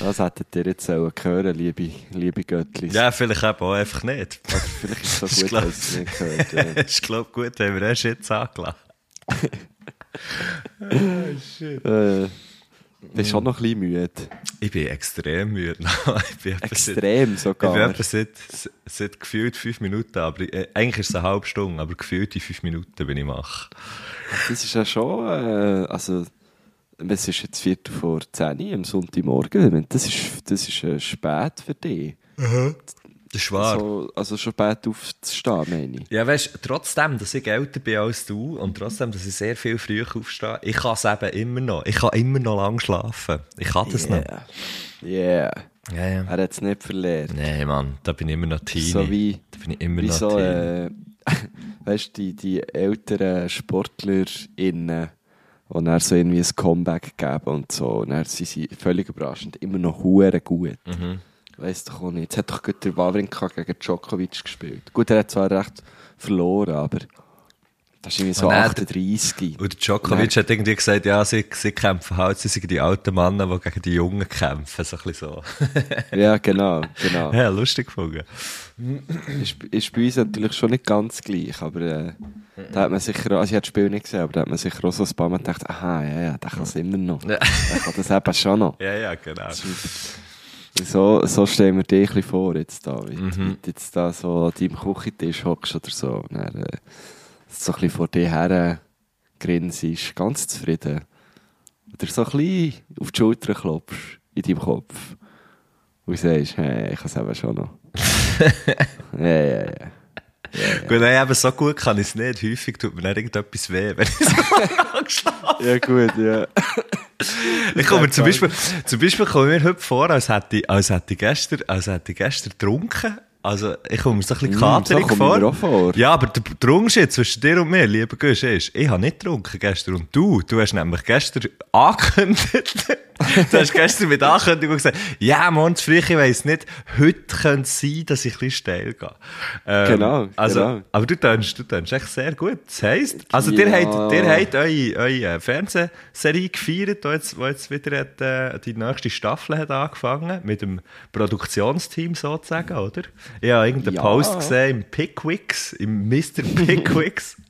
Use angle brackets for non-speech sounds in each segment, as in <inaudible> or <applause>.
Das hättet ihr jetzt sollen hören, liebe, liebe Göttlis. Ja, vielleicht eben auch einfach nicht. Oder vielleicht ist es so Ich gut, glaub- dass ihr es nicht gehört ja. <laughs> ich glaube, gut, haben wir erst jetzt angelassen. <laughs> äh, Bist schon noch ein bisschen müde. Ich bin extrem müde. <laughs> ich bin etwa seit- Extrem Ich bin sogar. etwa seit, seit gefühlt fünf Minuten, aber äh, eigentlich ist es eine halbe Stunde, aber gefühlt in fünf Minuten bin ich wach. Das ist ja schon, äh, also, es ist jetzt Viertel vor 10 Uhr am Sonntagmorgen. Das ist, das ist äh, spät für dich. Das ist wahr. Also, also schon spät aufzustehen, meine ich. Ja, weißt du, trotzdem, dass ich älter bin als du und trotzdem, dass ich sehr viel früher aufstehe, ich kann es eben immer noch. Ich kann immer noch lang schlafen. Ich kann das noch. Yeah. Yeah. Ja, ja. Er hat es nicht verlernt. Nein, Mann, da bin ich immer noch Teenie. So wie, da bin ich immer wie noch so, Teenie. äh, <laughs> weißt du, die, die älteren SportlerInnen, die dann so irgendwie ein Comeback geben und so, und dann sind sie völlig überraschend immer noch hure gut. Mhm. Weiss doch auch nicht. Jetzt hat doch gerade der Wawrinka gegen Djokovic gespielt. Gut, er hat zwar recht verloren, aber das ist irgendwie so Und er- 38. Und der Djokovic hat irgendwie gesagt, ja, sie, sie kämpfen halt, sie sind die alten Männer, die gegen die Jungen kämpfen, so ein bisschen so. <laughs> Ja, genau, genau. ja, lustig gefunden. ist, ist bei uns natürlich schon nicht ganz gleich, aber äh, da hat man sicher, also ich habe das Spiel nicht gesehen, aber da hat man sicher auch so ein paar Mal gedacht, aha, ja, ja, der kann es immer noch. Ja. Der kann das eben schon noch. Ja, ja, genau. So, so stellen wir dich ein bisschen vor jetzt da, wie, Mhm. wie du jetzt da so an deinem Küchentisch hockst oder so, dann, äh, so ein bisschen vor dir her grinsest, ganz zufrieden. Oder so ein bisschen auf die Schulter klopfst, in deinem Kopf. Und sagst, hey, ich kann es eben schon noch. <laughs> ja, ja, ja. Gut, nein, eben so gut kann ich es nicht. Häufig tut mir dann irgendetwas weh, wenn ich so <laughs> lange schlafe. Ja, gut, ja. Ich komme mir zum Beispiel, zum Beispiel komme ich mir heute vor, als hätte ich, als hätte ich gestern, als hätte ich gestern getrunken. Also, ich komme mir so ein bisschen Mm, katerig ich vor. vor. Ja, aber der, Unterschied zwischen dir und mir, lieber Gusch, ist, ich habe nicht getrunken gestern und du, du hast nämlich gestern angekündigt, <laughs> du hast gestern mit Ankündigung gesagt, ja, morgen früh, ich weiss nicht, heute könnte es sein, dass ich ein bisschen steil gehe. Ähm, Genau, also, genau. Aber du tönst, du tönst echt sehr gut. Das heisst, also, Ja. ihr habt, ihr habt eure, eure Fernsehserie gefeiert, die jetzt, die jetzt wieder hat, äh, die nächste Staffel hat angefangen, mit dem Produktionsteam sozusagen, oder? Ich habe irgendeinen Ja. Post gesehen im Pickwicks, im Mr. Pickwicks. <laughs>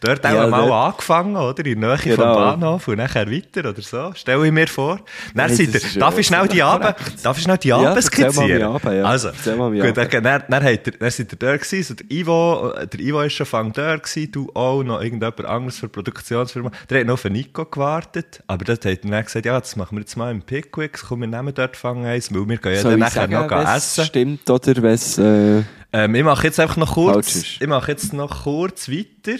Dort haben Ja, wir mal dort- angefangen, oder? In der Nähe Genau. vom Bahnhof und nachher weiter oder so. Stelle ich mir vor. Dann Nein, seid ihr, darf ich schnell die. Abend, darf ich schnell die Ja, Abend mal skizzieren? Abend, ja. Also, gut, Abend. dann, dann, dann, habt ihr, dann seid ihr dort gewesen, so der Ivo, äh, der Ivo ist schon fang dort gewesen, du auch, noch irgendjemand anderes für die Produktionsfirma. Der hat noch den Nico gewartet, aber dort hat er dann gesagt, ja, das machen wir jetzt mal im Pickwicks, komm, wir nehmen dort fang eins, weil wir gehen ja dann nachher sagen, noch essen. stimmt oder was äh, Ähm, ich mache jetzt einfach noch kurz, ich mache jetzt noch kurz weiter.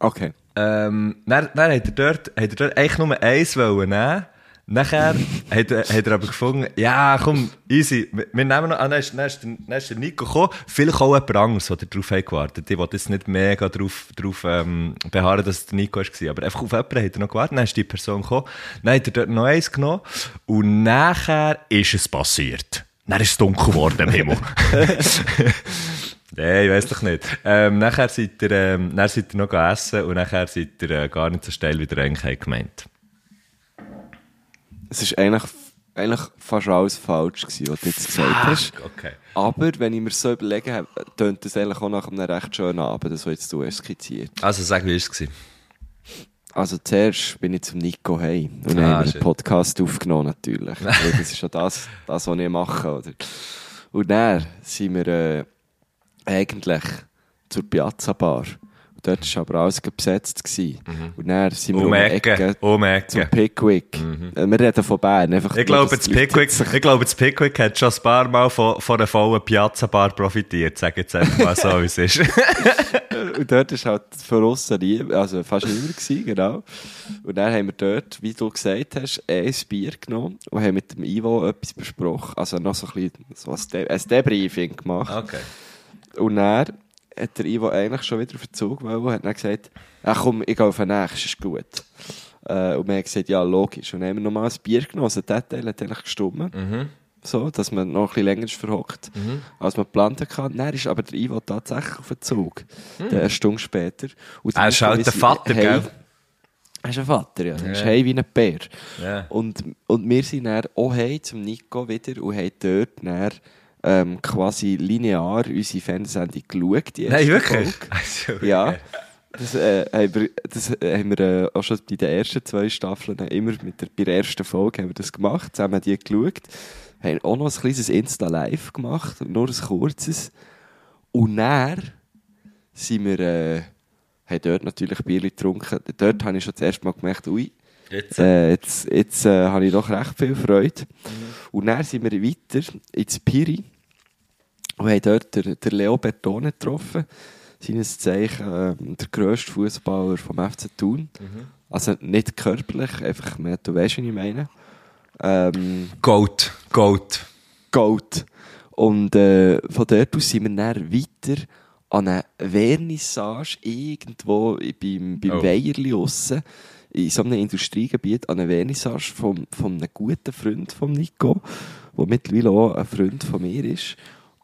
Okay. Ähm, dann, dann hat er dort, hat er dort eigentlich nur eins wollen nehmen. Nachher hat, er- hat er aber gefunden, ja, komm, easy, wir wir nehmen noch, ah, dann ist, dann ist, der, dann ist der Nico gekommen, vielleicht auch jemand anderes, der darauf hat gewartet. Ich wollte jetzt nicht mega darauf, darauf ähm, beharren, dass es der Nico war, aber einfach auf jemanden hat er noch gewartet, dann ist die Person gekommen, dann hat er dort noch eins genommen und nachher ist es passiert. Dann ist es dunkel geworden im Himmel. <laughs> <laughs> Nein, ich weiss doch nicht. Ähm, nachher seid ihr, ähm, dann seid ihr noch essen und nachher seid ihr äh, gar nicht so steil, wie ihr eigentlich gemeint. Es ist eigentlich, eigentlich fast alles falsch gewesen, was du jetzt gesagt hast. Okay. Aber wenn ich mir so überlege, habe, tönt das eigentlich auch nach einem recht schönen Abend, das, was jetzt du hast skizziert. Also sag, wie war es? Also zuerst bin ich zum Nico hey und Ah, haben wir einen Podcast aufgenommen natürlich. <laughs> Das ist ja das, das, was ich mache. Oder? Und dann sind wir äh, eigentlich zur Piazza Bar. Und dort war aber alles besetzt. Gewesen. Und dann sind wir Um um Ecke, Ecke um zum Ecke. Pickwick. Äh, Wir reden von Bern. Einfach Ich glaube, das Pickwick, sich- ich glaube, das Pickwick hat schon ein paar Mal von, von einer vollen Piazza-Bar profitiert. Sag jetzt einfach mal so, wie es ist. <laughs> und dort war halt von nie, also fast niemand gewesen, genau. Und dann haben wir dort, wie du gesagt hast, ein Bier genommen und haben mit dem Ivo etwas besprochen. Also noch so ein bisschen so ein, De ein Debriefing gemacht. Okay. Und dann hat der Ivo eigentlich schon wieder auf den Zug wollen hat dann gesagt, ja komm, ich gehe auf den nächsten, ist gut. Äh, und wir haben gesagt, ja, logisch. Und dann haben wir nochmal ein Bier genommen, also der Teil hat eigentlich gestummt. Mhm. So, dass man noch ein bisschen länger ist verhockt, als man geplant hatte. Dann ist aber der Ivo tatsächlich auf den Zug. Der eine Stunde später. Und Er ist halt der Vater, gell? Er ist ein Vater, ja. Er ist Ja. hey wie ein Bär. Ja. Und, und wir sind dann auch hey zum Nico wieder und haben dort dann, ähm, quasi linear unsere Fernsehsendung geschaut. Die Nein, wirklich? Folge. <laughs> Also, Ja. Das, äh, haben wir, das äh, haben wir äh, auch schon bei den ersten zwei Staffeln immer mit der, bei der ersten Folge haben wir das gemacht, zusammen die geschaut. Haben auch noch ein kleines Insta-Live gemacht, nur ein kurzes. Und dann sind wir, äh, haben dort natürlich Bier getrunken. Dort habe ich schon das erste Mal gemerkt, ui, Jetzt. äh, jetzt, jetzt äh, habe ich doch recht viel Freude. Und dann sind wir weiter ins Piri und haben dort den, den Leo Bertone getroffen. Seines Zeichen ähm, der grösste Fußballer vom FC Thun. Also nicht körperlich, einfach mehr, du weißt, was ich meine. Ähm, Goat. Goat. Gold. Und äh, von dort aus sind wir dann weiter an eine Vernissage irgendwo beim, beim Oh. Weierli aussen, in so einem Industriegebiet, an eine Vernissage von, von einem guten Freund von Nico, der mittlerweile auch ein Freund von mir ist.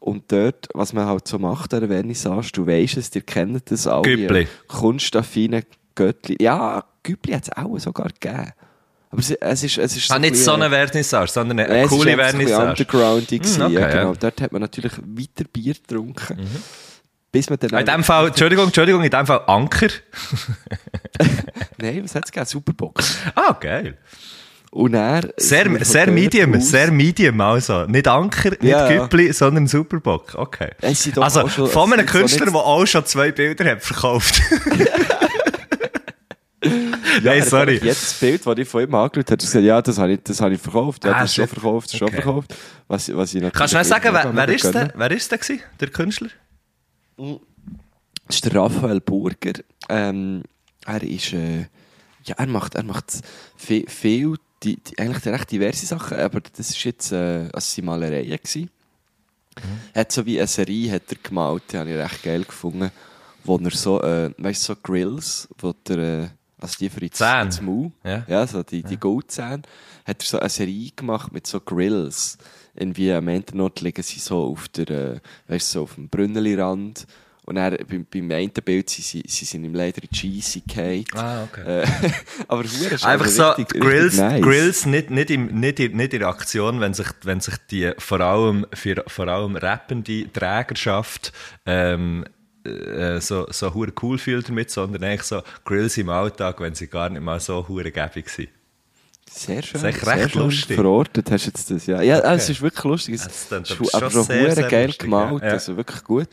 Und dort, was man halt so macht an der Vernissage, du weisst es, ihr kennt das alle. Güppli. Kunstaffine Göttli. Ja, Güppli hat es auch sogar gegeben. Aber es, es ist, es ist Ah, nicht ein so eine Vernissage, sondern eine Nein, es coole ist einfach so ein bisschen Vernissage. undergroundig Hm, okay, ja, genau. ja. Dort hat man natürlich weiter Bier getrunken. Bis man dann... Ah, In dem Fall, <laughs> Entschuldigung, Entschuldigung, in dem Fall Anker. <laughs> Nein, was hat es gegeben? Superbox. Ah, geil. Und wir Sehr, sehr medium, aus- sehr medium also. Nicht Anker, nicht Ja. Güppli, sondern Superbock. Okay. Also, schon- von einem so Künstler, der auch schon zwei Bilder hat verkauft. <laughs> Ja, hey, er sorry. eigentlich Jedes Bild, das ich von ihm angeschaut habe, hat er gesagt, ja, das habe ich, das habe ich verkauft. Ja, Ah, das ist schon verkauft, das ist schon Okay. verkauft. Was, was ich Kannst du schnell sagen, wer, wer, ist der, wer ist der gewesen, der Künstler? Das ist der Raphael Burger. Ähm, er ist, äh, ja, er macht, er macht viel, viel die, die, eigentlich recht diverse Sachen, aber das ist jetzt, äh, also Malereien gewesen. Er hat so wie eine Serie hat er gemalt, die habe ich recht geil gefunden, wo er so, äh, weißt so Grills, wo der, äh, also die für ins, Zähne. Ja. ja, so die, die Goldzähne, hat er so eine Serie gemacht mit so Grills. Irgendwie am Endnot liegen sie so auf der, äh, weißt so auf dem Brünneli-Rand. Und dann, beim, beim einen Bild, sie, sie, sie sind im Leder Cheesy gefallen. Ah, okay. Äh, <laughs> aber hure ist Einfach so, richtig, richtig Grills, nice. Grills nicht, nicht, im, nicht, in, nicht in der Aktion, wenn sich, wenn sich die vor allem, für, vor allem rappende Trägerschaft ähm, äh, so, so hure cool fühlt damit, sondern eigentlich so Grills im Alltag, wenn sie gar nicht mal so hure gäbig sind. Sehr schön. Das ist recht schön lustig. Verortet hast du jetzt das, ja. Ja, es ist wirklich lustig. Es Das klingt ist aber schon sehr, hure sehr geil lustig, gemalt. Ja. also wirklich gut.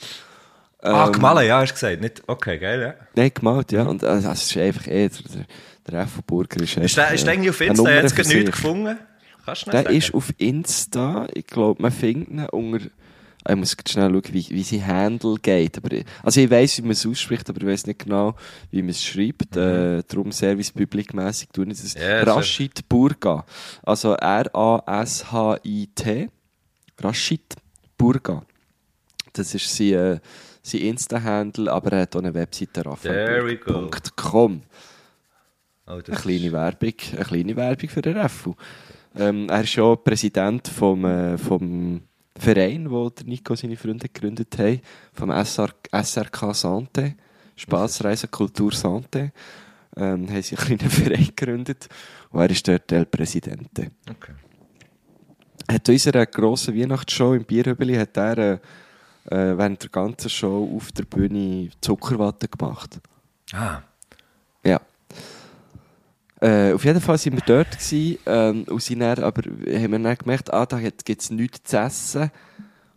Ah, Ähm, gemalt, ja, hast du gesagt. Nicht, okay, geil, ja. Nein, gemalt, ja. Und also, es ist einfach eh, der, der F. Burger ist Ist der, ist der irgendwie auf Insta für gerade nichts gefunden? Kannst du Der nicht sagen? ist auf Insta, ich glaube, man findet ihn unter, ich muss schnell schauen, wie, wie sein Handle geht. Aber, also ich weiss, wie man es ausspricht, aber ich weiss nicht genau, wie man es schreibt. Äh, darum Service Public-mässig tun ich das. Mhm. Ja, Rashid Burga. Also R-A-S-H-I-T. Rashid Burga. Das ist sein, äh, sein Insta-Handle, aber er hat auch eine Webseite raphaelburg.com. Oh, Eine kleine Werbung, eine kleine Werbung für den Reffu. Ähm, er ist ja Präsident vom, äh, vom Verein, wo der Nico seine Freunde gegründet haben, vom SR, SRK Santé, Spaßreise Kultur Santé. Ähm, haben sie einen kleinen <laughs> Verein gegründet und er ist dort der Präsidente. Okay. Hat unserer grossen Weihnachtsshow im Bierhübeli hat er äh, äh, während der ganzen Show auf der Bühne Zuckerwatte gemacht. Ah, Ja. Äh, auf jeden Fall waren wir dort gewesen, ähm, und sind dann, aber haben wir dann gemerkt, ah, da gibt es nichts zu essen.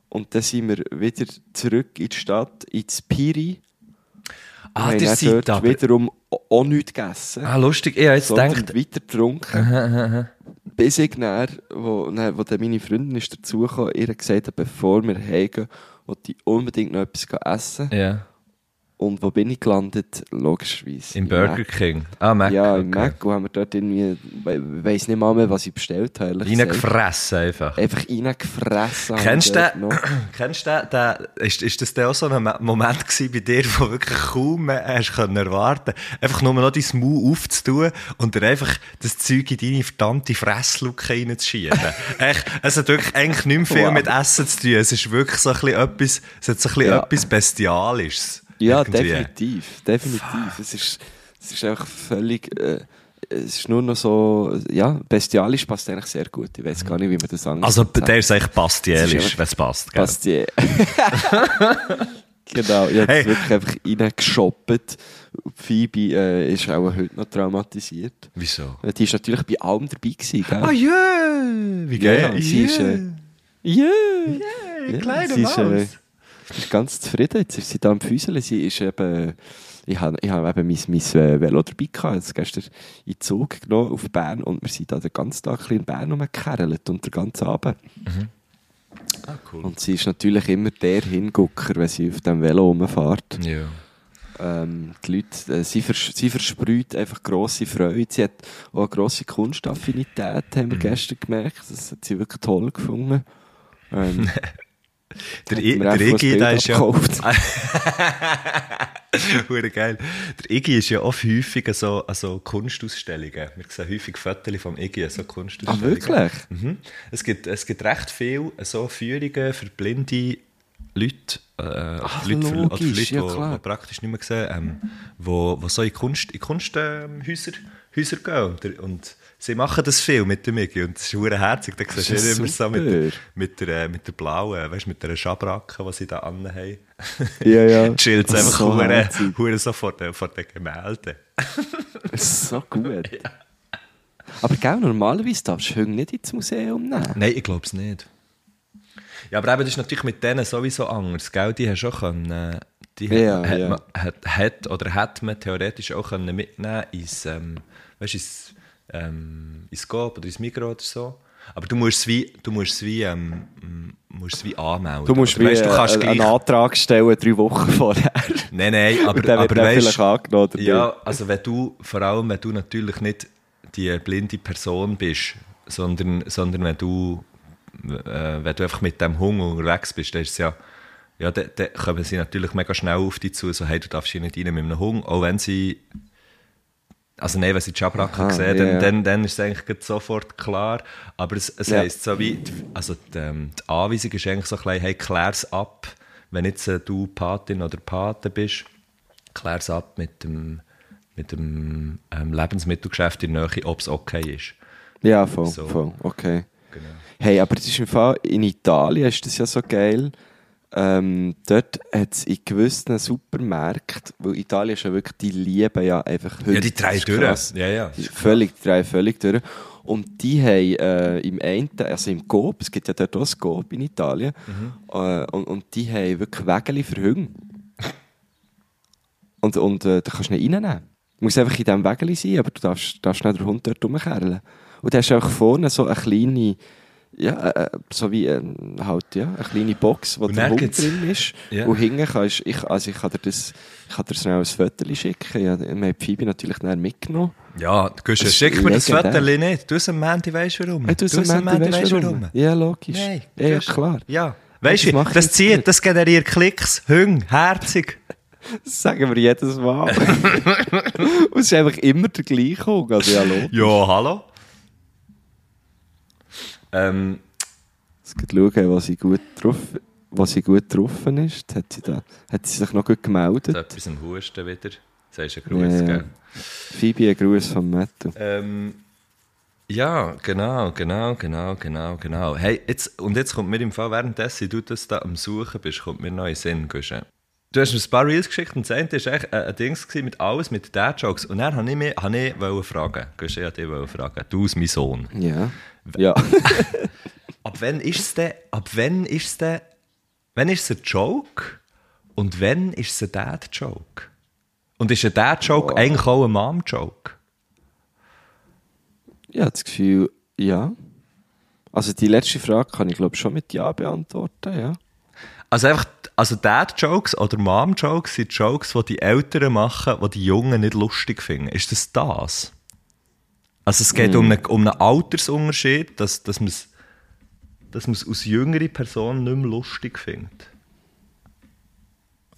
Und dann sind wir wieder zurück in die Stadt, ins Piri. ah haben dann seid dort aber... wiederum auch nichts gegessen. Ah, lustig. Ich habe jetzt gedacht... weiter getrunken. <laughs> Bis ich dann, wo, dann, wo dann meine Freundin ist dazugekommen, ihr gesagt hat, bevor wir heimgehen, wollte ich unbedingt noch etwas essen. Ja. Und wo bin ich gelandet? Logischerweise. Im Burger Mac. King. Ah, Mac. Ja, im okay. Mac. Und haben wir dort irgendwie, ich weiss nicht mal mehr, was ich bestellt habe. Reingefressen einfach. Einfach reingefressen. Kennst du den, <clears throat> kennst du den, den ist, ist das dann auch so ein Mo- Moment gewesen bei dir, wo wirklich kaum mehr hast können erwarten einfach nur noch dein Maul aufzutun und dir einfach das Zeug in deine verdammte Fressluke reinzuschieben. <laughs> Echt, es hat wirklich eigentlich nicht mehr viel Wow. mit Essen zu tun. Es ist wirklich so ein bisschen etwas, es hat so ein bisschen Ja. etwas Bestialisches. Ja, Irgendwie. definitiv. Definitiv. Es ist, es ist einfach völlig, äh, es ist nur noch so, ja, bestialisch passt eigentlich sehr gut. Ich weiß gar nicht, wie man das anders Also, der ist eigentlich bastielisch, wenn es passt. Gell? Je. <laughs> genau, ich habe Hey. wirklich einfach reingeshoppt. Und Phoebe äh, ist auch heute noch traumatisiert. Wieso? Die ist natürlich bei allem dabei gewesen, gell? Ah, ja! Wie Ja, geil! sie ist, äh, Ja! yeah, kleine sie ist, äh, Maus. Ist ganz zufrieden. Jetzt ist sie da am Füßeln. Sie ist eben, ich habe, ich habe eben mein, mein äh, Velo dabei gehabt. Jetzt gestern in den Zug genommen auf Bern und wir sind da den ganzen Tag in Bern rumgekerlt und den ganzen Abend. Ah, cool. Und sie ist natürlich immer der Hingucker, wenn sie auf dem Velo rumfährt. Ja. Ähm, die Leute, äh, sie, vers sie versprüht einfach grosse Freude. Sie hat auch eine grosse Kunstaffinität, haben Mhm. wir gestern gemerkt. Das hat sie wirklich toll gefunden. Ähm, <laughs> Der, hat I, der Iggy, Bild der ist ja. <laughs> Hure geil. Der Iggy ist ja oft häufig so, an so Kunstausstellungen. Wir sehen häufig Fotos vom Iggy so Ah, Kunstausstellungen. wirklich? Mhm. Es, gibt, es gibt recht viele so Führungen für blinde Leute, äh, Ach, Leute, für ja, die, die praktisch nicht mehr sehen, ähm, wo, wo so in Kunst, in Kunsthäuser ähm, Häuser, gehen. Und, und sie machen das viel mit dem Iggy. Und es ist hure herzig. Da siehst du immer so mit, mit, der, äh, mit der blauen, weißt, mit der Schabracke, die sie da anhaben. Ja, ja. <laughs> Chillt Das einfach so hure, hure so vor den, vor den Gemälden. <laughs> Das ist so gut. <laughs> Aber gell, normalerweise darfst du nicht ins Museum nehmen. Nein, ich glaube es nicht. Ja, aber eben, das ist natürlich mit denen sowieso anders, gell? Die hast du auch können, äh, die Ja, hat, ja. Man, hat, hat, oder hat man theoretisch auch können mitnehmen ins, ähm, weißt, ins, ähm, ins Coop oder ins Migros oder so. Aber du musst es wie, du musst es wie, ähm, musst es wie anmelden. Du musst oder, wie, weißt, du kannst äh, einen gleich, Antrag stellen, drei Wochen <laughs> vorher. Nein, nein, aber, Und wird aber dann weißt, angenommen. oder Ja, nicht? also wenn du, vor allem wenn du natürlich nicht die blinde Person bist, sondern, sondern wenn du, äh, wenn du einfach mit dem Hunger unterwegs bist, dann ist es ja, ja, dann, dann kommen sie natürlich mega schnell auf dich zu, so, hey, du darfst hier nicht rein mit einem Hunger, auch wenn sie, also nein, wenn sie die Schabracke Aha, sehen, ja, dann, dann, dann ist es eigentlich sofort klar, aber es, es Ja. heisst so wie, also die, ähm, die Anweisung ist eigentlich so ein bisschen, hey, klär's ab, wenn jetzt äh, du Patin oder Pate bist, klär's ab mit dem, mit dem ähm, Lebensmittelgeschäft in der Nähe, ob es okay ist. Ja, voll, So. voll, okay. Genau. Hey, aber das ist im Fall, in Italien ist das ja so geil. Ähm, dort hat es in gewissen Supermärkten, weil Italien ist ja wirklich, die lieben ja einfach Hunde. Ja, die drei durch. Ja, ja. Völlig, die drei völlig durch. Und die haben äh, im einen, also im Coop, es gibt ja dort auch ein Coop in Italien, äh, und, und die haben wirklich Wägeli für Hunde. Und, und äh, da kannst du nicht reinnehmen. Du musst einfach in diesem Wägeli sein, aber du darfst, darfst nicht den Hund dort rumkerlen. Und da hast du auch vorne so eine kleine, ja, äh, so wie äh, halt, ja, eine kleine Box, wo Und der Hund gibt's- drin ist. Ja. Und hinten kannst ich, also ich kann dir das, ich kann dir schnell ein Foto schicken. Ja, wir haben Phoebe natürlich dann mitgenommen. Ja, du Das ist schick mir das. Foto nicht. Du hast am Mandy, weißt du warum? Hey, du, hast am Mandy, weißt du warum? Ja, logisch. Nein, ja, ja, klar. Ja. Weißt das du, das jetzt zieht, nicht. das generiert Klicks, Hüng, herzig. <laughs> Das sagen wir jedes Mal. <laughs> Und es ist einfach immer der gleiche Hund. Also, ja, logisch. Ja, hallo. Ähm, Jetzt geht schauen, was sie gut drauf, was sie gut getroffen ist. Hat sie, da, hat sie sich noch gut gemeldet? etwas am Husten wieder. Sagst du einen Gruß, Ja, ja. gell? Phoebe, ein Gruß von Matthew. Ähm, ja, genau, genau, genau, genau, genau. Hey, jetzt, und jetzt kommt mir im Fall, währenddessen du das da am Suchen bist, kommt mir noch in Sinn, Guschen. Du hast mir ein paar Reels geschickt und das eine war echt ein, Ding mit alles, mit Dad-Jokes. Und dann wollte ich mich hab ich wollte fragen, ich wollte dich fragen, du als mein Sohn. Ja. Ja. <laughs> Ab wann ist es denn, ab wann ist es denn, wann ist es ein Joke und wann ist es ein Dad-Joke? Und ist ein Dad-Joke eigentlich auch ein Mom-Joke? Ich habe das Gefühl, ja. Also die letzte Frage kann ich glaube schon mit Ja beantworten, ja. Also einfach, also Dad-Jokes oder Mom-Jokes sind Jokes, die die Eltern machen, die die Jungen nicht lustig finden. Ist das das? Also es geht um, einen, um einen Altersunterschied, dass, dass man es dass man's aus jüngeren Personen nicht mehr lustig findet.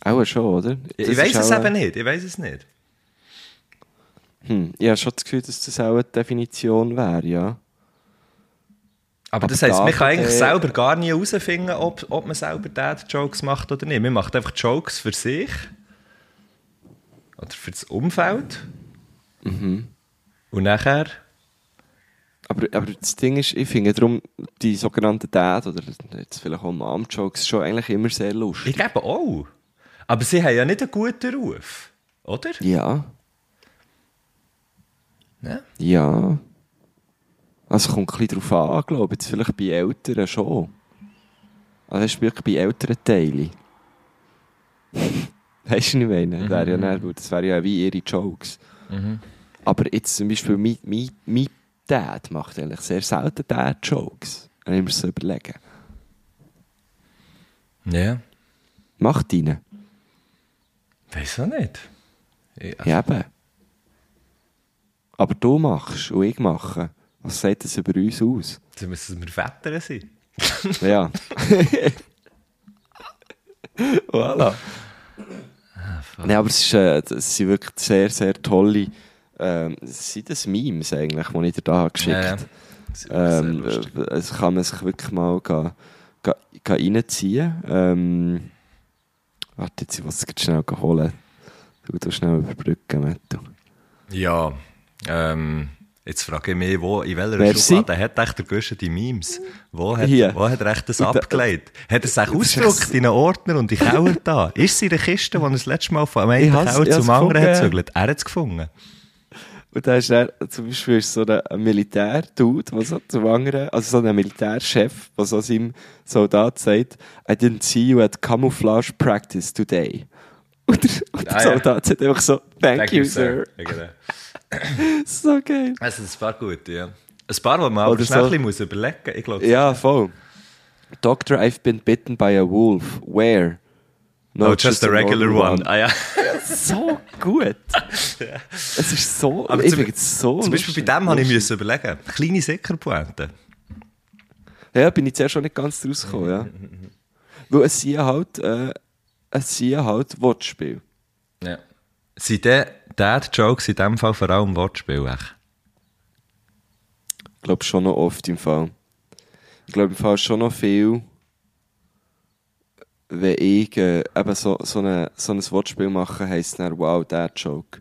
Auch schon, oder? Ich, Das ich weiß es eben nicht, ich weiß es nicht. Hm, ich habe schon das Gefühl, dass das auch eine Definition wäre, ja. Aber, das heisst, man kann eigentlich selber gar nie herausfinden, ob, ob man selber Dad-Jokes macht oder nicht. Man macht einfach Jokes für sich oder für das Umfeld. Mhm. Und nachher... Aber, aber das Ding ist, ich finde darum die sogenannten Dad- oder jetzt vielleicht auch Mom-Jokes schon eigentlich immer sehr lustig. Ich glaube auch. Aber sie haben ja nicht einen guten Ruf, oder? Ja, Ja. ja. Also kommt ein bisschen drauf an, glaube ich. Jetzt vielleicht bei Eltern schon. Also hast du wirklich bei älteren Teilen. <laughs> weißt du, was ich meine? Wäre ja nicht, das wären ja wie ihre Jokes. Aber jetzt zum Beispiel mein, mein, mein Dad macht eigentlich sehr selten Dad-Jokes. Wenn ich mir so überlege. Ja. Macht ihn. Weiß auch nicht. Ich, Ja, eben. Aber du machst und ich mache. Was sagt das über uns aus? Dann müssen wir Väter sein. Ja. <laughs> voilà. Nein, aber es, ist, äh, es sind wirklich sehr, sehr tolle ähm, es sind das Memes eigentlich, die ich dir da geschickt Ja, ja. habe. Sehr Ähm, äh, es kann man sich wirklich mal ga, ga, ga reinziehen. Ähm, warte, jetzt, ich muss es schnell holen. Du du schnell überbrücken, Matto. Ja, ähm, jetzt frage ich mich, wo, in welcher Merci. Schublade hat echt der Gösche die Memes? Wo hat, Hier. wo hat er echt das abgelegt? Hat er es ist ausgedruckt in einen Ordner und in Keller da? Ist es in der Kiste, die er das letzte Mal von einem Ich Keller ich zum anderen hat ja. gezügelt? Er hat es gefunden. Und da ist er, zum Beispiel ist so ein, Militär-Dude, der so zum anderen, also so ein Militärchef, der so seinem Soldat sagt, I didn't see you at camouflage practice today. Und der, und der Ah, ja. Soldat sagt einfach so, thank, you, sir. Ja, genau. <laughs> So geil. Also, ein paar gute, ja. Ein paar, die man aber schnell so. muss überlegen muss. Ich glaube, Ja, voll. Doctor, I've been bitten by a wolf. Where? no, just, a regular normal one. Ah, ja. <laughs> So gut. <laughs> Es ist so, Aber ich finde es so Zum Beispiel bei dem habe ich müssen überlegen. Kleine Sickerpointe. Ja, bin ich zuerst schon nicht ganz draus gekommen, ja. Weil es sind halt, äh, es sind halt Wortspiel. Ja. Sind die Dad-Jokes in dem Fall vor allem Wortspiel? Ich glaube schon noch oft im Fall. Ich glaube im Fall schon noch viel, wenn ich äh, eben so, so, eine, so ein Wortspiel mache, heisst es dann, wow, that joke.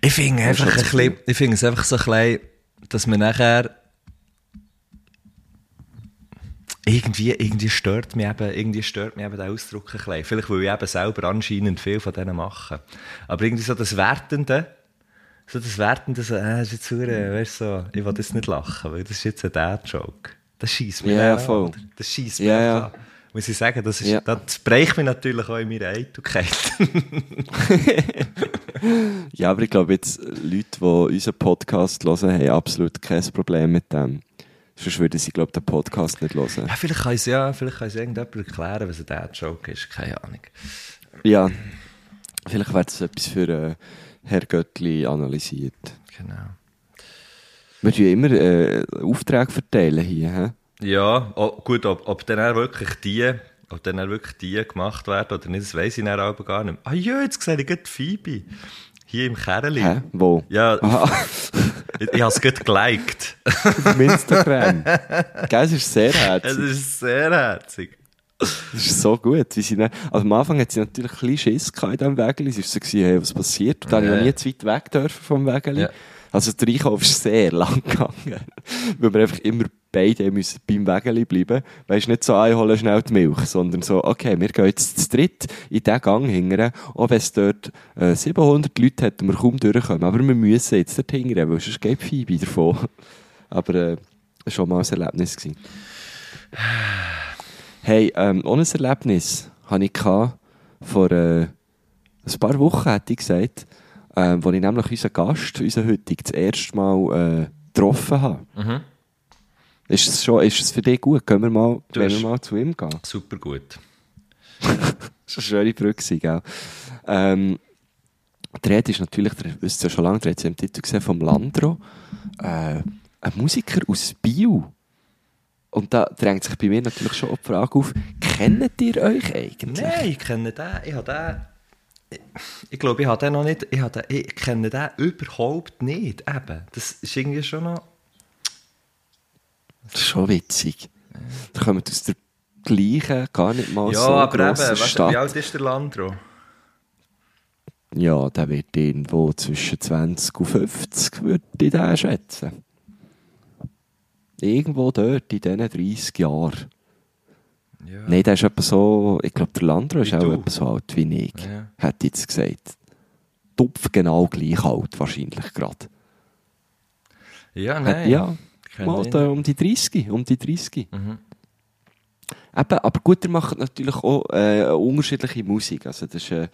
Ich finde einfach schon ein das bisschen, ich finde es einfach so ein bisschen, dass man nachher irgendwie, irgendwie stört mich eben, irgendwie stört mich eben der Ausdruck ein bisschen. Vielleicht, weil ich eben selber anscheinend viel von denen mache. Aber irgendwie so das Wertende, so das Wertende, so, äh, ist jetzt hure, weißt du, so, ich will das nicht lachen, weil das ist jetzt ein Dad-Joke. Das schießt mich an, voll. oder? Das schießt mich einfach ja. an. Muss ich sagen, das, ist, Ja. das bricht mich natürlich auch in meiner Eitelkeit. <laughs> Ja, aber ich glaube jetzt, Leute, die unseren Podcast hören, haben absolut kein Problem mit dem. Sonst würden sie, glaube ich, den Podcast nicht hören. Ja, vielleicht kann es ja, vielleicht kann es irgendjemand erklären, was ein Dad-Joke ist. Keine Ahnung. Ja, vielleicht wäre das etwas für äh, Herr Göttli analysiert. Genau. Wir tun immer äh, Aufträge verteilen hier. Hä? Ja, oh, gut, ob, ob dann auch wirklich die, ob dann wirklich die gemacht werden oder nicht, das weiss ich dann aber gar nicht. Ah ja, jetzt sehe ich gerade Phoebe. Hier im Kerli. Hä? Wo? Ja, <laughs> ich, ich habe es gerade geliked. auf Instagram. Gell, es ist sehr Es herzig. ist sehr herzig. Es ist so gut. Wie sie dann, also am Anfang hat sie natürlich ein bisschen Schiss in diesem Wägeli. Sie war so, hey, was passiert? Und dann Ja. habe ich noch nie zu weit weg dürfen vom Wägeli. Ja. Also der Einkauf ist sehr <laughs> lang gegangen. Weil wir einfach immer beide müssen beim Wägeli bleiben. Weißt nicht so, ich hole schnell die Milch, sondern so, okay, wir gehen jetzt zu dritt in diesen Gang hingern. Auch wenn es dort äh, 700 Leute hat wir kaum durchkommen. Aber wir müssen jetzt dort hingern, weil sonst geht Phoebe davon. <laughs> Aber äh, schon mal ein Erlebnis. Gewesen. Hey, ähm, ohne Erlebnis hatte ich vor äh, ein paar Wochen, hätte ich gesagt, ähm, wo ich nämlich unseren Gast, unseren heutigen, das erste Mal äh, getroffen habe. Ist es, schon, ist es für dich gut? Gehen wir mal, Du wir mal zu ihm gehen? Super gut. <laughs> Das war eine schöne Brücke, gell? Ähm, der Rede ist natürlich, der wisst ja schon lange, der hat es im Titel gesehen, vom Landro. Äh, ein Musiker aus Biel. Und da drängt sich bei mir natürlich schon die Frage auf, kennt ihr euch eigentlich? Nein, ich kenne den. Ich habe den. Ich, glaube, ich habe den noch nicht. Ich, habe den, ich kenne den überhaupt nicht. Eben. Das ist irgendwie schon noch. Das ist schon witzig. Da kommen aus der gleichen, gar nicht mal ja, so aber eben, grossen weißt Stadt. wie alt ist der Landro? Ja, der wird irgendwo zwischen 20 und 50, würde ich den schätzen. Irgendwo dort, in diesen 30 Jahren. Ja. Nein, der ist etwa so, ich glaube, der Landro ist Wie auch du. etwa so alt wie ich. Ja. Ich jetzt gesagt. Tupf genau gleich alt, wahrscheinlich gerade. Ja, Hat- nein. Ja, Kenn mal da um die 30, um die 30. Mhm. Eben, aber gut, er macht natürlich auch äh, unterschiedliche Musik. Also das ist, äh,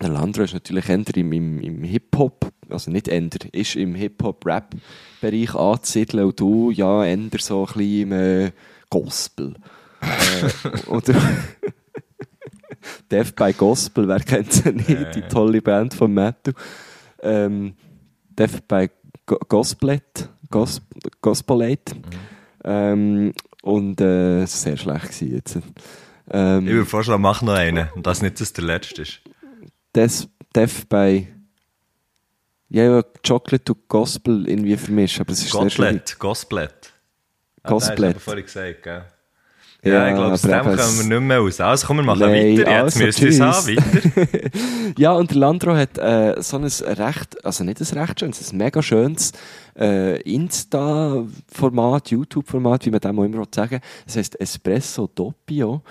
der Landro ist natürlich eher im, im, im Hip-Hop, also nicht eher, ist im Hip-Hop-Rap-Bereich anzusiedeln und du ja eher so ein bisschen im äh, Gospel. Äh, oder <laughs> Death by Gospel, wer kennt sie nicht, die tolle Band von Matthew. Ähm, Death by Go Gospelet, Gos Gospelate. Ähm, und äh, es war sehr schlecht gewesen jetzt. Ähm, Ich würde vorschlagen, mach noch einen. Und das nicht, dass der letzte ist. Des, Death by. Ja, ja, Chocolate und Gospel irgendwie vermischt, aber es ist sehr schwierig. Gosplet. Gosplet. Ah, Gosplet. das hast du vorhin gesagt, gell? Ja, ich glaube, aus dem kommen wir nicht mehr raus. Also, komm, wir machen Nein, weiter. Jetzt also, müsst ihr es haben, weiter. <laughs> Ja, und der Landro hat äh, so ein recht, also nicht ein recht schönes, ein mega schönes äh, Insta-Format, YouTube-Format, wie man dem auch immer sagen Das heisst Espresso Doppio.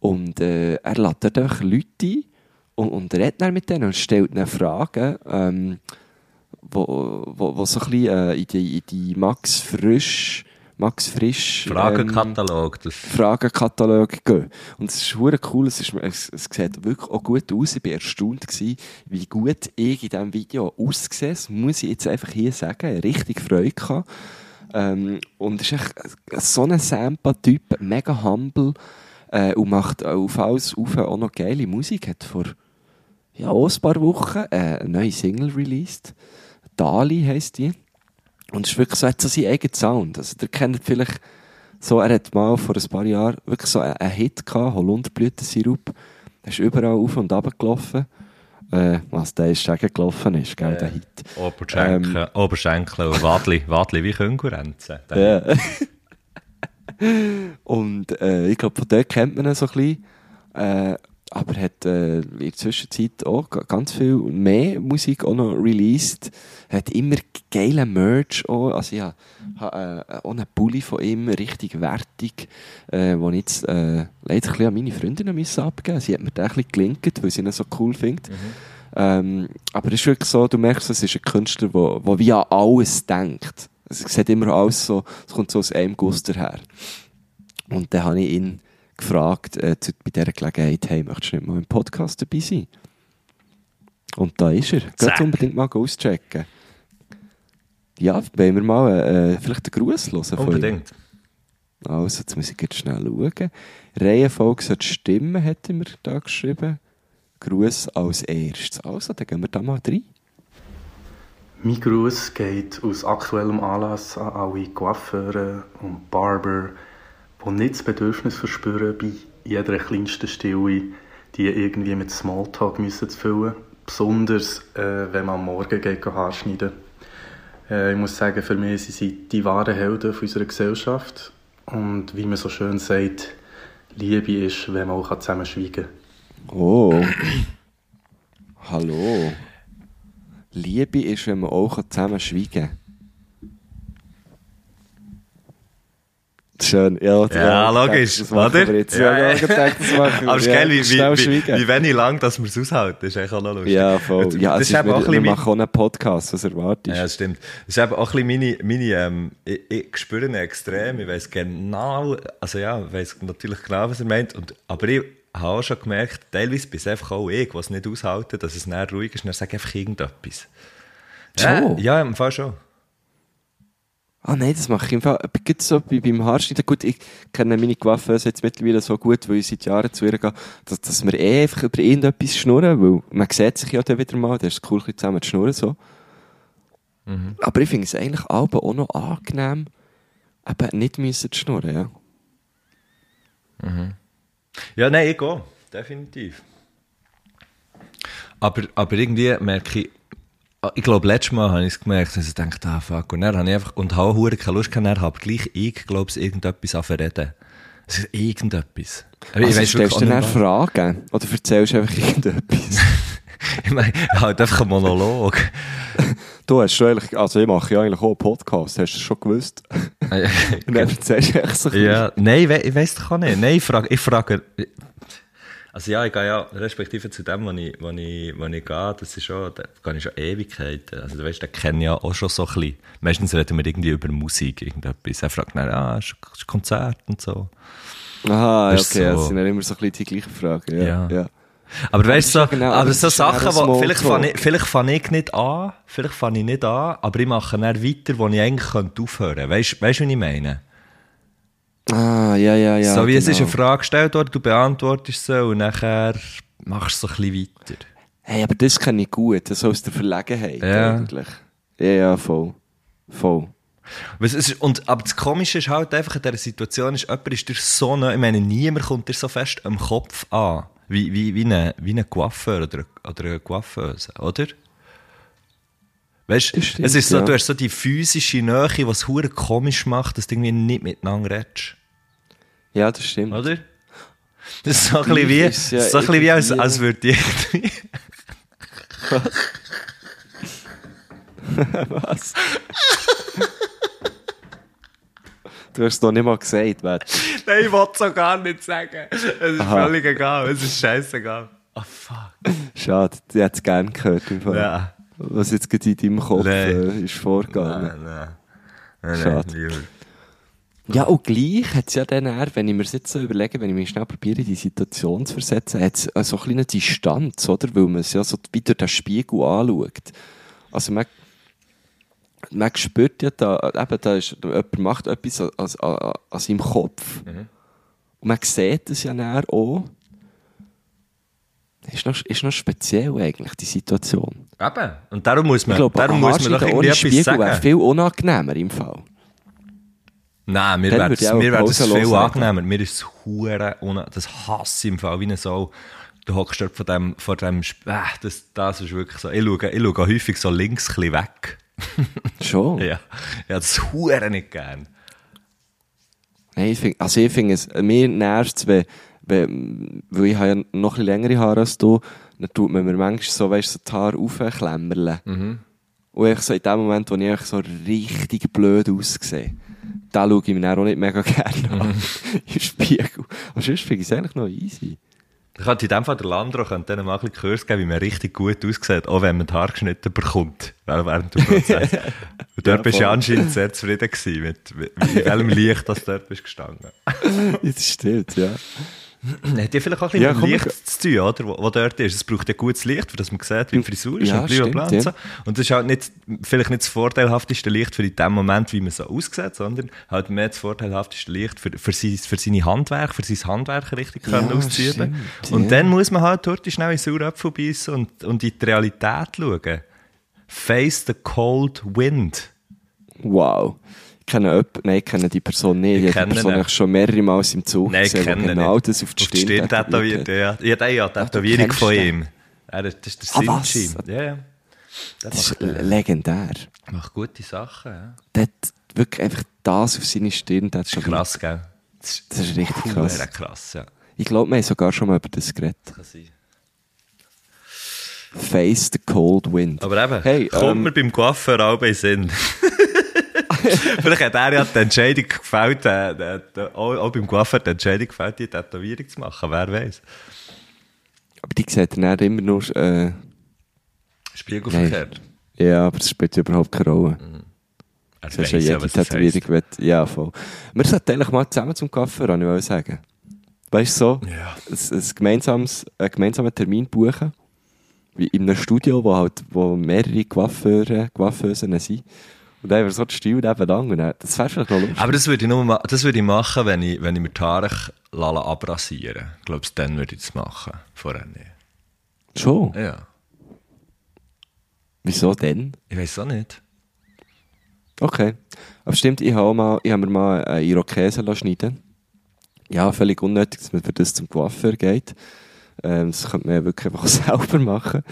Und äh, er lädt dort Leute ein und, und redet dann mit denen und stellt ihnen Fragen, ähm, wo, wo, wo so ein bisschen äh, in, die, in die Max Frisch, Max Frisch ähm, Fragenkatalog. Das Fragenkatalog gehen. Und es ist hure cool, es, ist, es, es sieht wirklich auch gut aus. Ich war erstaunt, gewesen, wie gut ich in diesem Video aussehe. Das muss ich jetzt einfach hier sagen. Ich richtig Freude. Gehabt. Ähm, und es ist echt so ein Sampa-Typ, mega humble äh, und macht auf alles auf auch noch geile Musik. Hat vor ja, auch ein paar Wochen äh, eine neue Single released. Dali heisst die. Und es ist wirklich so, hat so seinen eigenen Sound. Also, ihr kennt vielleicht so, er hat mal vor ein paar Jahren wirklich so einen einen Hit gehabt, Holunderblütensirup. Der ist überall auf und ab gelaufen. Äh, was der ist gelaufen ist, gell, der Hit. Oberschenkel, Oberschenkel und Wadli. <laughs> Wadli wie Konkurrenzen. Ja. <laughs> und äh, ich glaube, von dort kennt man ihn so ein bisschen. Äh, aber hat äh, in der Zwischenzeit auch ga- ganz viel mehr Musik auch noch released. Hat immer geile Merch auch. Also ich habe ha, äh, auch einen Pulli von ihm, richtig wertig, äh, den ich jetzt äh, leider ein bisschen an meine Freundinnen müssen abgeben Sie hat mir den ein bisschen gelinkt, weil sie ihn so cool findet. Ähm, aber es ist wirklich so, du merkst, es ist ein Künstler, der, der wie an alles denkt. Es sieht immer alles so, es kommt so aus einem Guss daher. Und dann habe ich ihn gefragt, äh, zu, bei dieser Gelegenheit, hey, möchtest du nicht mal im Podcast dabei sein? Und da ist er. Geht unbedingt mal auschecken. Ja, wollen wir mal äh, vielleicht einen Gruß hören von ihm? Unbedingt. Also, jetzt muss ich jetzt schnell schauen. Reihenfolge sollte stimmen, hätte mir da geschrieben. Gruß als erstes. Also, dann gehen wir da mal rein. Mein Gruß geht aus aktuellem Anlass an alle Coiffeure und Barber, die nicht das Bedürfnis verspüren, bei jeder kleinsten Stille die irgendwie mit Smalltalk müssen zu füllen. Besonders, äh, wenn man am Morgen geht haarschneiden äh, Ich muss sagen, für mich sind sie die wahren Helden unserer Gesellschaft. Und wie man so schön sagt, Liebe ist, wenn man auch zusammen schweigen kann. Oh. Hallo. Liebe ist, wenn man auch zusammen schweigen kann. Schön, ja. Ja, logisch, Das oder? wir jetzt. Ja, Ja, ja. ich hab gedacht, das machen wir. Aber es ist Ja, geil, wie, wie, wie, wenig lang dass wir es aushalten. ist eigentlich auch noch lustig. Ja, voll. Und Ja, das ist ist eben auch ein wir bisschen machen auch einen Podcast, was erwartest Ja, das stimmt. Das ist eben auch ein bisschen meine, meine ähm, ich, ich spüre ihn extrem, ich weiss genau, also ja, ich weiss natürlich genau, was er meint, und, aber ich habe auch schon gemerkt, teilweise bin es einfach auch ich, was nicht aushalte, dass es näher ruhig ist, und sage ich einfach irgendetwas. Ja, ja, im Fall schon. Ah nein, das mache ich im Fall. Aber gerade so bei, beim Haarschneiden. Gut, ich kenne meine Coiffeuse jetzt mittlerweile so gut, weil ich seit Jahren zu ihr gehe, dass, dass wir eh einfach über irgendetwas schnurren, weil man sieht sich ja dann wieder mal, das ist cool, zusammen zu schnurren, so. Aber ich finde es eigentlich aber auch noch angenehm, eben nicht müssen zu schnurren, ja. Ja, nein, ich gehe. Definitiv. Aber, aber irgendwie merke ich, ich glaube, letztes Mal habe ich es gemerkt, dass ich dachte, ah, fuck. Und dann habe ich einfach, und habe hure keine Lust gehabt, dann habe gleich ich, glaube ich, irgendetwas anverreden. Es ist irgendetwas. Aber Also weiss stellst du dann Fragen? Oder erzählst du einfach irgendetwas? was. <laughs> Ich meine, halt einfach ein Monolog. <laughs> du hast schon eigentlich, also ich mache ja eigentlich auch einen Podcast, hast du schon gewusst? <laughs> Und dann erzählst du echt so ein. Ja, nein, we ich weiss doch auch nicht. Nein, ich frage, ich frage, also ja, ich gehe ja, respektive zu dem, wo ich, wo ich, wo ich gehe, das ist schon, da gehe ich schon Ewigkeiten. Also du weißt, den kenne ich ja auch schon so ein bisschen. Meistens reden wir irgendwie über Musik, irgendetwas. Er fragt dann, ah, ist ist ein Konzert und so. Aha, Das ist okay, das so- sind ja immer so ein bisschen die gleichen Fragen. Ja, Ja. ja. Aber weißt du, so, genau, aber das so Sachen, ein wo, vielleicht fange ich, vielleicht fange ich nicht an, vielleicht fange ich nicht an, aber ich mache dann weiter, wo ich eigentlich könnte aufhören. Weißt, weißt du, was ich meine? Ah, ja, ja, ja. so wie es ist genau. eine Frage gestellt worden, du beantwortest sie und nachher machst du so ein bisschen weiter. Hey, aber das kenne ich gut, das aus der Verlegenheit Ja. eigentlich. Ja, ja, voll. Voll. Was es ist, und, aber das Komische ist halt einfach in dieser Situation, ist, jemand ist dir so nah, ich meine, niemand kommt dir so fest am Kopf an, wie, wie, wie ein wie eine Coiffeur oder, oder eine Coiffeuse, oder? Weißt du, stimmt, es ist so, ja. du hast so die physische Nähe, die es hure komisch macht, dass du irgendwie nicht miteinander redest, Ja, das stimmt. oder? Das ist so ein bisschen wie, ist ja so ein bisschen wie als, als würde ich irgendwie, Was? du hast es doch nicht mal gesagt, nein, ich wollte es so gar nicht sagen. Es ist Aha. völlig egal, es ist scheißegal. Ah, fuck. Schade, ich hätte es gerne gehört. Im Fall. Ja. Was jetzt gerade in deinem Kopf äh, ist vorgegangen. Nein, nein. Nein, Schade. nein. Ja, und gleich hat es ja dann eher, wenn ich mir das jetzt so überlege, wenn ich mich schnell probiere, in die Situation zu versetzen, hat es so ein kleine Distanz, oder? Weil man es ja so wie durch den Spiegel anschaut. Also man, man spürt ja da, eben, da ist, jemand macht etwas an, an, an, an seinem Kopf. Und man sieht es ja dann auch. Ist noch, ist noch speziell eigentlich, die Situation. Eben. Und darum muss man, Ich glaube, darum muss man doch irgendwie etwas Spiegel wäre sagen. viel unangenehmer im Fall. Nein, mir wäre auch mir wär das viel angenehmer. Mir ist es hure Das hasse ich im Fall wie eine Sau. Du hockst dort von dem, von dem, äh, das, das ist wirklich so. Ich schaue, ich schaue häufig so links ein bisschen weg. <laughs> Schon. Ja. Ja, das hure nicht gern. Nein, ich find, also ich finde es, mir nervt es, wenn, wenn, weil ich habe ja noch ein längere Haare als du, dann tut man mir manchmal so, weißt du, so die Haare aufklemmerle. Mhm. Und ich so in dem Moment, wo ich so richtig blöd aussehe, da schaue ich mir dann auch nicht mega <laughs> gerne an. Mhm. <laughs> Im Spiegel. Aber sonst finde ich es eigentlich noch easy. Ich könnte in dem Fall der Landro könnte mal ein bisschen Kurs geben, wie man richtig gut aussieht, auch wenn man die Haare geschnitten bekommt, weil während dem Prozess. <laughs> Und dort bist du anscheinend sehr zufrieden gewesen, mit, mit, mit welchem Licht das dort bist gestanden. Das stimmt, ja. <clears throat> Hat ja vielleicht auch ein bisschen Ja, komm, Licht wir- zu tun, oder? Wo, wo dort ist. Es braucht ja gutes Licht, für das man sieht, wie die Frisur ist Ja, und bla, bla, bla und stimmt, so. Und das ist halt nicht, vielleicht nicht das vorteilhafteste Licht für in dem Moment, wie man so aussieht, sondern halt mehr das vorteilhafteste Licht für, für, sein, für seine Handwerk, für sein Handwerk richtig Ja, auszuüben. Und ja. dann muss man halt dort schnell in den Sauerapfel beißen und, und in die Realität schauen. Face the cold wind. Wow. Kenne jemanden, nein, kenne die Person nicht. Ich Ich, kenne die Person ihn. schon mehrere Mal im Zug Nein, gesehen, kenne genau nicht. das auf die Auf die Stirn tätowiert, ja. Ja, der ja, tätowiering kennst von den? ihm. Ja, das das ist der Ah? Sinchi. Ja, ja. Der Das ist macht, äh, legendär. macht gute Sachen, ja. Der hat wirklich einfach das auf seine Stirn. Das ist, schon Krass, gell? Das Das ist richtig krass. krass, ja. Ich glaube, wir haben sogar schon mal über das geredet. Kann sein. Face the cold wind. Aber eben, Hey, kommt ähm, mir beim Coiffeur auch bei Sinn. <laughs> <laughs> Vielleicht hat er ja die Entscheidung gefällt, äh, auch, auch beim Coiffeur die Entscheidung gefällt, die Tätowierung zu machen, wer weiß. aber die sieht dann immer nur, äh, Spiegelverkehrt. ja, aber das spielt überhaupt keine Rolle. Er Das ist ja jede. Tätowierung, will, ja, voll. Wir sollten eigentlich mal zusammen zum Kaffee, wollte ich wollte sagen. Weißt du, so, Ja. ein, ein gemeinsames, einen gemeinsamen Termin buchen. Wie in einem Studio, wo halt, wo mehrere Coiffeure, Coiffeusen sind. Und dann haben wir so die Stühle nebeneinander. Dann- Das wäre vielleicht noch lustig. Aber das würde ich, nur das würde ich machen, wenn ich, wenn ich mir die Haare lasse abrasieren Ich glaube, dann würde ich das machen. Vorher nicht. Schon? Ja. Wieso denn? Ich weiß auch nicht. Okay. Aber stimmt, ich habe, mal, ich habe mir mal einen Irokesen lassen schneiden Ja, völlig unnötig, dass man für das zum Coiffeur geht. Ähm, das könnte man ja wirklich <laughs> einfach selber machen.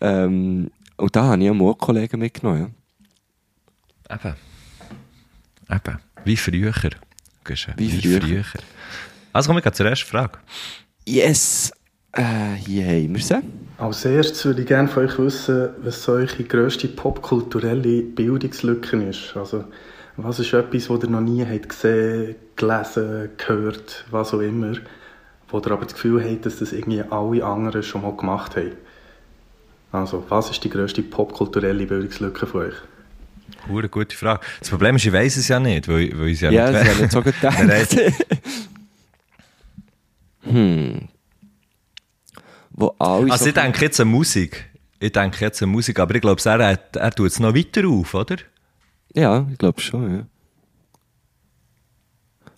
Ähm, und da habe ich einen Kollegen mitgenommen. Eben. Eben. Wie früher. Guschen. Wie früher. Also kommen wir zur ersten Frage. Yes! Äh, hier haben wir sie. Als erstes würde ich gerne von euch wissen, was eure grösste popkulturelle Bildungslücke ist. Also, was ist etwas, was ihr noch nie habt gesehen, gelesen, gehört, was auch immer, wo ihr aber das Gefühl habt, dass das irgendwie alle anderen schon mal gemacht haben? Also, was ist die grösste popkulturelle Bildungslücke von euch? Hure gute Frage. Das Problem ist, ich weiß es ja nicht, weil, weil ich es ja, Ja, nicht habe ich nicht so gedacht. <laughs> Hm. Wo alle Also so ich denke jetzt an Musik. Ich denke jetzt an Musik, aber ich glaube, er, hat- er tut es noch weiter auf, oder? Ja, ich glaube schon,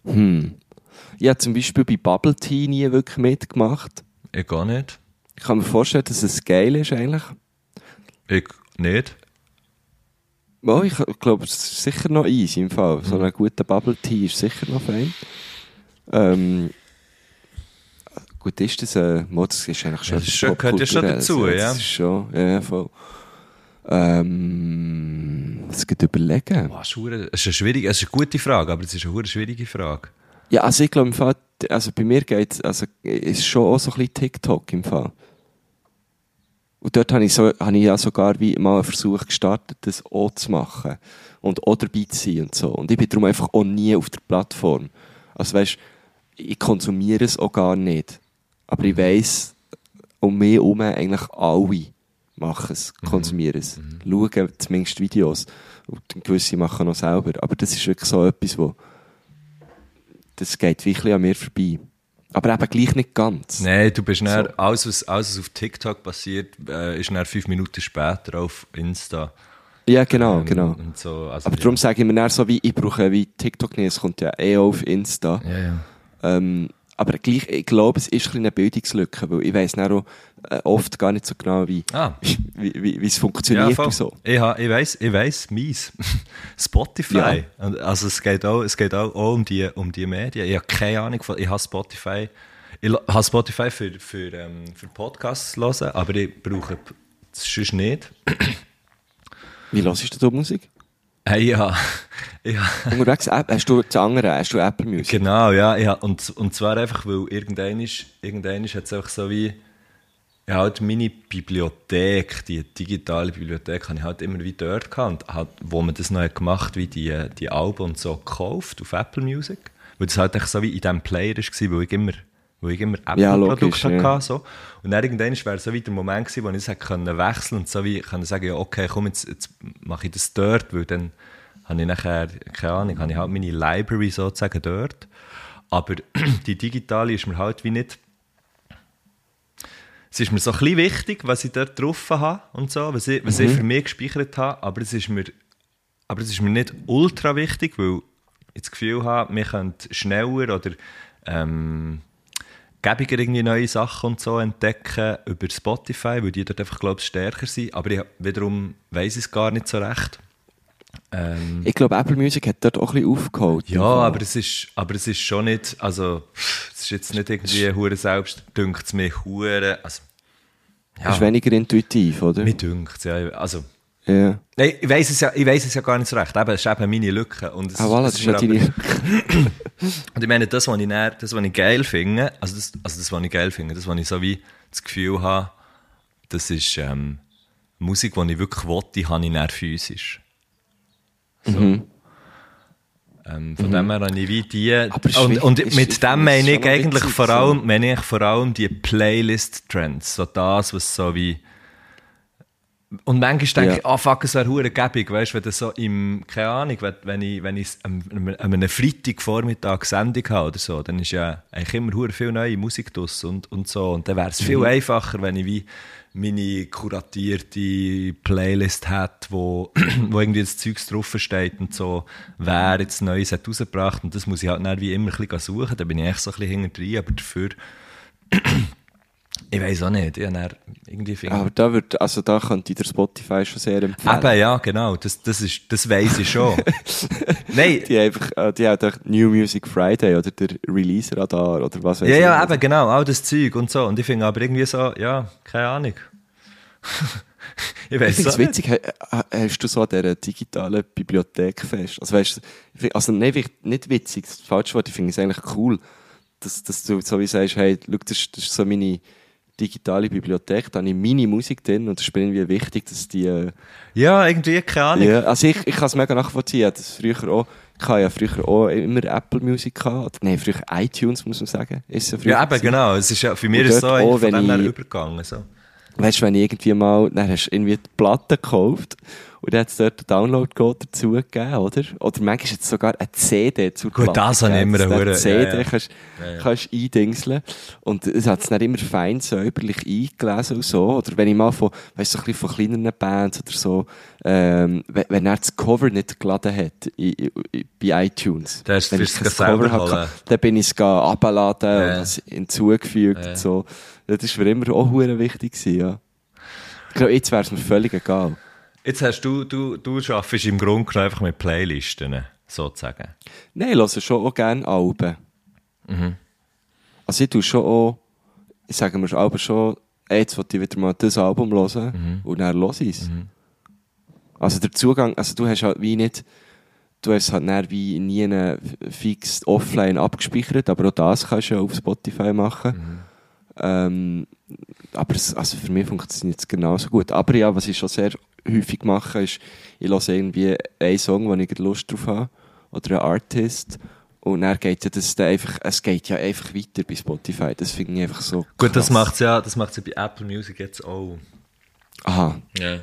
ja. Hm. Ich habe zum Beispiel bei Bubble Tea nie wirklich mitgemacht. Ich gar nicht. Ich kann mir vorstellen, dass es geil ist eigentlich. Ich nicht. Oh, ich glaube, es ist sicher noch easy im Fall. So ein guter Bubble Tea ist sicher noch fein. Ähm, gut, ist das ein... Mo, das ist eigentlich schon Ja, das ist schon- gehört ja schon dazu, ja. Das ist schon, ja, voll. Ähm, was geht überlegen? Boah, es ist es ist eine schwierige, es ist eine gute Frage, aber es ist eine schwierige Frage. Ja, also ich glaube im Fall, also bei mir geht es, also ist schon auch so ein bisschen TikTok im Fall. Und dort habe ich, so, habe ich ja sogar wie mal einen Versuch gestartet, das auch zu machen. Und auch dabei zu sein und so. Und ich bin darum einfach auch nie auf der Plattform. Also weißt, ich konsumiere es auch gar nicht. Aber ich weiss, um mich herum eigentlich alle machen es, konsumieren es. Schauen zumindest Videos. Und gewisse machen noch selber. Aber das ist wirklich so etwas, wo das geht wirklich an mir vorbei. Aber eben gleich nicht ganz. Nein, du bist dann, So. alles, was, alles, was auf TikTok passiert, äh, ist dann fünf Minuten später auf Insta. Ja, genau, Ähm, genau. So, also, Aber ja. darum sage ich mir dann so, wie ich brauche wie TikTok nicht, es kommt ja eh auf Insta. Ja, ja. Ähm, aber gleich, ich glaube, es ist ein eine Bildungslücke, weil ich weiss dann auch äh, oft gar nicht so genau, wie, Ah. <laughs> wie, wie, wie es funktioniert und so. Ich, ha, ich weiss, ich weiss, mies. <laughs> Spotify. Ja. Also es geht auch, es geht auch, auch um, die, um die Medien. Ich habe keine Ahnung von, ich habe Spotify, ich habe Spotify für, für, ähm, für Podcasts hören, aber ich brauche es sonst nicht. Wie hörst du da Musik? Hey, ja, ja. Unterwegs, App, hast du das andere, hast du Apple Music? Genau, ja. Hab, und, und zwar einfach, weil irgendein ist, irgendein ist jetzt einfach so wie, ja, halt meine Bibliothek, die digitale Bibliothek, habe ich halt immer wie dort gehabt. Und halt, wo man das noch hat gemacht wie die, die Alben und so gekauft auf Apple Music. Weil das halt echt so wie in diesem Player war, wo ich immer, wo ich immer Apple-Produkte ja. hatte. So. Und dann irgendwann wäre so wie der Moment gewesen, wo ich das hätte wechseln und so wie können sagen, ja, okay, komm, jetzt, jetzt mache ich das dort, weil dann habe ich nachher, keine Ahnung, habe ich halt meine Library sozusagen dort. Aber <clears throat> die digitale ist mir halt wie nicht, es ist mir so ein bisschen wichtig, was ich dort drauf habe und so, was ich, was ich für mich gespeichert habe, aber es ist mir, aber es ist mir nicht ultra wichtig, weil ich das Gefühl habe, wir können schneller oder ähm, gäbiger irgendwie neue Sachen und so entdecken über Spotify, weil die dort einfach, glaube ich, stärker sind. Aber ich, wiederum weiss es gar nicht so recht. Ähm, Ich glaube, Apple Music hat dort auch ein bisschen aufgeholt. ja, aber es ist, aber es ist schon nicht, also, es ist jetzt nicht irgendwie hure selbst, dünkt es mir hure, also, Das ist weniger intuitiv, oder? mir dünkt ja, also, ja. nein, ich weiss es ja, ich weiss es ja gar nicht so recht, eben, es ist eben meine Lücke und es, Ah, voilà, das ist deine... <laughs> Und ich meine, das, was ich, dann, das, was ich geil finde, also das, also das, was ich geil finde, das, was ich so wie das Gefühl habe, das ist ähm, Musik, die ich wirklich will, die habe ich dann physisch. So. Mhm. Ähm, von dem her habe ich wie die... Und, und mit dem meine ich eigentlich vor allem, meine ich vor allem die Playlist-Trends. So das, was so wie... Und manchmal denke Ja. ich, ah fuck, es wäre hure gäbig, weißt wenn das so im, keine Ahnung, wenn, ich, wenn ich am, am, am einem Freitagvormittag Sendung habe oder so, dann ist ja eigentlich immer hure viel neue Musik draus und, und so. Und dann wäre es viel Mhm. einfacher, wenn ich wie meine kuratierte Playlist hätte, wo, <clears throat> wo irgendwie das Zeugs drauf steht und so, wer jetzt Neues hat rausgebracht und das muss ich halt dann wie immer ein bisschen suchen, da bin ich echt so ein bisschen hinten drin, aber dafür, ich weiß auch nicht, ich dann irgendwie finde Aber da wird, also da könnte der Spotify schon sehr empfehlen. Eben, ja, genau. Das, das, ist, das weiss ich schon. <laughs> Nein, Die einfach, äh, die haben doch New Music Friday oder der Release Radar oder was weiß ja, ich. ja, eben, genau. All das Zeug und so. Und ich finde aber irgendwie so, ja, keine Ahnung. <laughs> ich weiß es witzig, ha- hast du so an dieser digitalen Bibliothek fest? Also weißt du, also nicht, nicht witzig, das ist das falsche Wort, ich finde es eigentlich cool, dass, dass du so wie sagst, hey, schau, das das ist so meine digitale Bibliothek, da habe ich meine Musik drin und es ist mir irgendwie wichtig, dass die... Äh, Ja, irgendwie, keine Ahnung. ja, also ich, ich kann es mega nachvollziehen, das früher auch, ich habe ja früher auch immer Apple Music gehabt, nein, früher iTunes, muss man sagen, ist ja früher Ja, eben, genau. Es ist ja, für mich ist es so auch, von wenn dem ich- übergegangen. So. Weißt du, wenn ich irgendwie mal, dann hast du irgendwie die Platte gekauft und dann hat es dort einen Download-Code dazu gegeben, oder? Oder manchmal ist jetzt sogar eine CD zur Gut, das habe ich immer eine CD ja, ja. kannst, Ja, ja. kannst eindingseln. Und es hat es dann immer fein säuberlich eingelesen und so. Oder wenn ich mal von, weißt du, so ein bisschen von kleineren Bands oder so, ähm, wenn, wenn er das Cover nicht geladen hat i, i, i, bei iTunes. Du wenn es ich das Cover hatte, dann bin ich es abgeladen Ja. und es hinzugefügt und so. Das war mir immer auch hure wichtig gewesen, ja. Ich glaube, jetzt wäre es mir völlig egal. Jetzt hast du, du, du arbeitest im Grunde genommen einfach mit Playlisten, sozusagen. Nein, ich höre schon auch gerne Alben. Mhm. Also ich tue schon auch, ich sage mir Alben schon, ey, jetzt will ich wieder mal das Album hören Mhm. und dann höre ich es. Also der Zugang, also du hast halt wie nicht, du hast halt dann wie nie eine fix offline abgespeichert, aber auch das kannst du auf Spotify machen. Ähm, aber es, also für mich funktioniert es genauso gut. Aber ja, was ich schon sehr häufig mache, ist, ich höre irgendwie einen Song, wo ich Lust drauf habe, oder einen Artist, und dann geht ja das dann einfach, es geht ja einfach weiter bei Spotify. Das finde ich einfach so Gut, das krass. macht ja, das macht's ja bei Apple Music jetzt auch. Aha, Ja.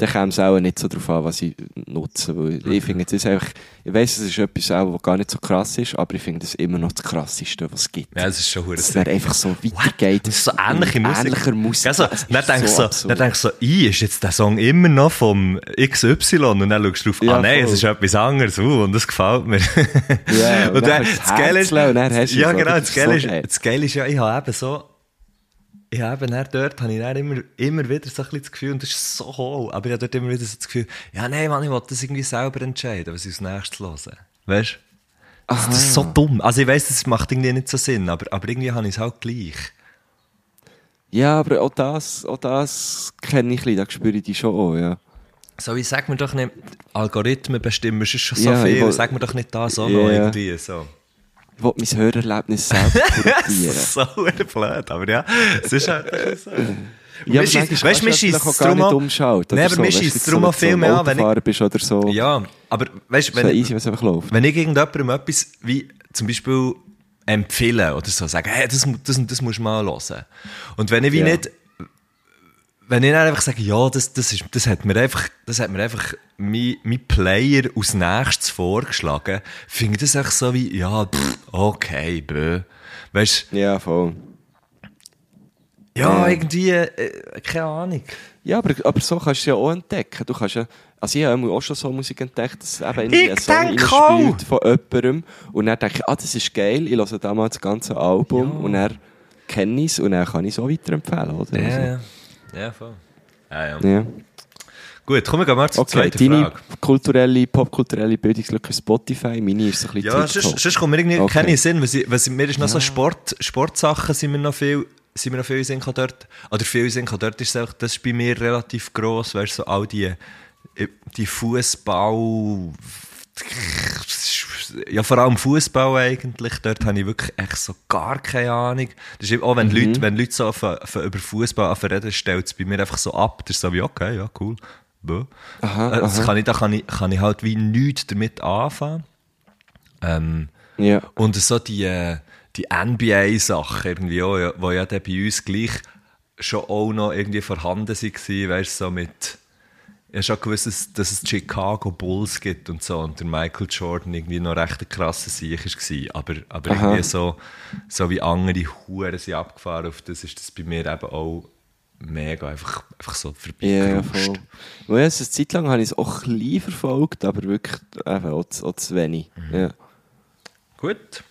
Dann käme es auch nicht so darauf an, was ich nutze. Weil ich finde, das ist einfach, ich weiss, es ist etwas auch, was gar nicht so krass ist, aber ich finde das immer noch das Krasseste, was es gibt. Ja, es ist schon hure Es wäre einfach so weitergeht. Das ist so ähnliche Musik. Ähnlicher Musik. Also, Es dann denkst so, denkst du so, I, ist jetzt der Song immer noch vom XY? Und dann schaust du drauf, Ja, ah nein, es voll. ist etwas anderes, uh, und das gefällt mir. Ja, <laughs> und und dann dann, das Geile ist, ja es, genau, Das Geile so ist, das Geile ist ja, ich habe eben so, habe eben dann dort, habe ich dann immer, immer wieder so ein bisschen das Gefühl, und das ist so hohl, aber ich habe dort immer wieder so das Gefühl, ja nein, Mann, ich will das irgendwie selber entscheiden, was ich als nächstes höre. Weißt du? Das, das ist so dumm. Also ich weiss, das macht irgendwie nicht so Sinn, aber, aber irgendwie habe ich es halt gleich. Ja, aber auch das, auch das kenne ich ein bisschen, da spüre ich die schon auch, ja. So, wie sag mir doch nicht, Algorithmen bestimmen ist schon so Ja, viel, will- sag mir doch nicht das auch Ja. noch irgendwie so. Ich will mein Hörerlebnis <laughs> Das korrigieren. ist so blöd, aber ja, es ist halt so. Ja, weißt, du scheisst vielleicht auch es drum umschalten. Nee, aber so. mir Weißt du, scheisst jetzt es drum auch viel wenn du mehr an, wenn ich- bist oder so. Ja, aber weißt du, wenn, easy, wenn ich irgendjemandem etwas wie zum Beispiel empfehlen oder so, sagen, hey, das, das, das musst du mal hören. Und wenn ich wie Ja. nicht, wenn ich dann einfach sage, ja, das, das, ist, das hat mir einfach, das hat mir einfach mein, mein Player aus nächstes vorgeschlagen, finde ich das echt so wie, ja, pff, okay, bö. Weißt du, Ja, voll. ja, Ja. irgendwie, äh, keine Ahnung. Ja, aber, aber so kannst du es ja auch entdecken. Du kannst ja, also ich habe auch schon so Musik entdeckt, dass eben Ich ein Song reinspielt von jemandem und dann denke ich, ah, das ist geil, ich höre damals das ganze Album und dann kenne ich es und dann kann ich es auch weiterempfehlen, oder? Ja, Also, ja. Ja, voll. Ja, ja. ja. Gut, kommen wir mal zur Okay, zweiten deine Frage. kulturelle, popkulturelle Bildungslücke Spotify, meine ist so ein bisschen Ja, sonst, sonst kommt mir irgendwie Okay. keine Sinn, was ich, mir ist noch so Sport, Sportsachen sind mir noch viel, sind mir noch viel Sinn dort, oder viel Sinn dort ist es einfach, das ist bei mir relativ gross, weißt du, so all die, die Fußball, ja vor allem Fußball eigentlich, dort habe ich wirklich echt so gar keine Ahnung. Das ist auch wenn Mhm. Leute, wenn Leute so auf, auf, über Fußball reden, stellt es bei mir einfach so ab, das ist so wie, okay, ja, cool. Aha, Äh, das aha. kann ich, da kann ich, kann ich halt wie nichts damit anfangen. Ähm, Ja. und so die, äh, die NBA-Sachen irgendwie auch, ja, wo ja dann bei uns gleich schon auch noch irgendwie vorhanden waren, weißt du, so mit. Ich habe schon gewusst, dass, dass es die Chicago Bulls gibt und so und der Michael Jordan irgendwie noch recht ein krasser Sieg war. Aber, aber Aha. irgendwie so, so wie andere Huren sind abgefahren auf das, ist das bei mir eben auch mega einfach, einfach so Ja, vorbeigeruscht. voll. Ja, eine Zeit lang habe ich es auch ein bisschen verfolgt, aber wirklich eben auch, zu, auch zu wenig. Mhm. Ja. Gut.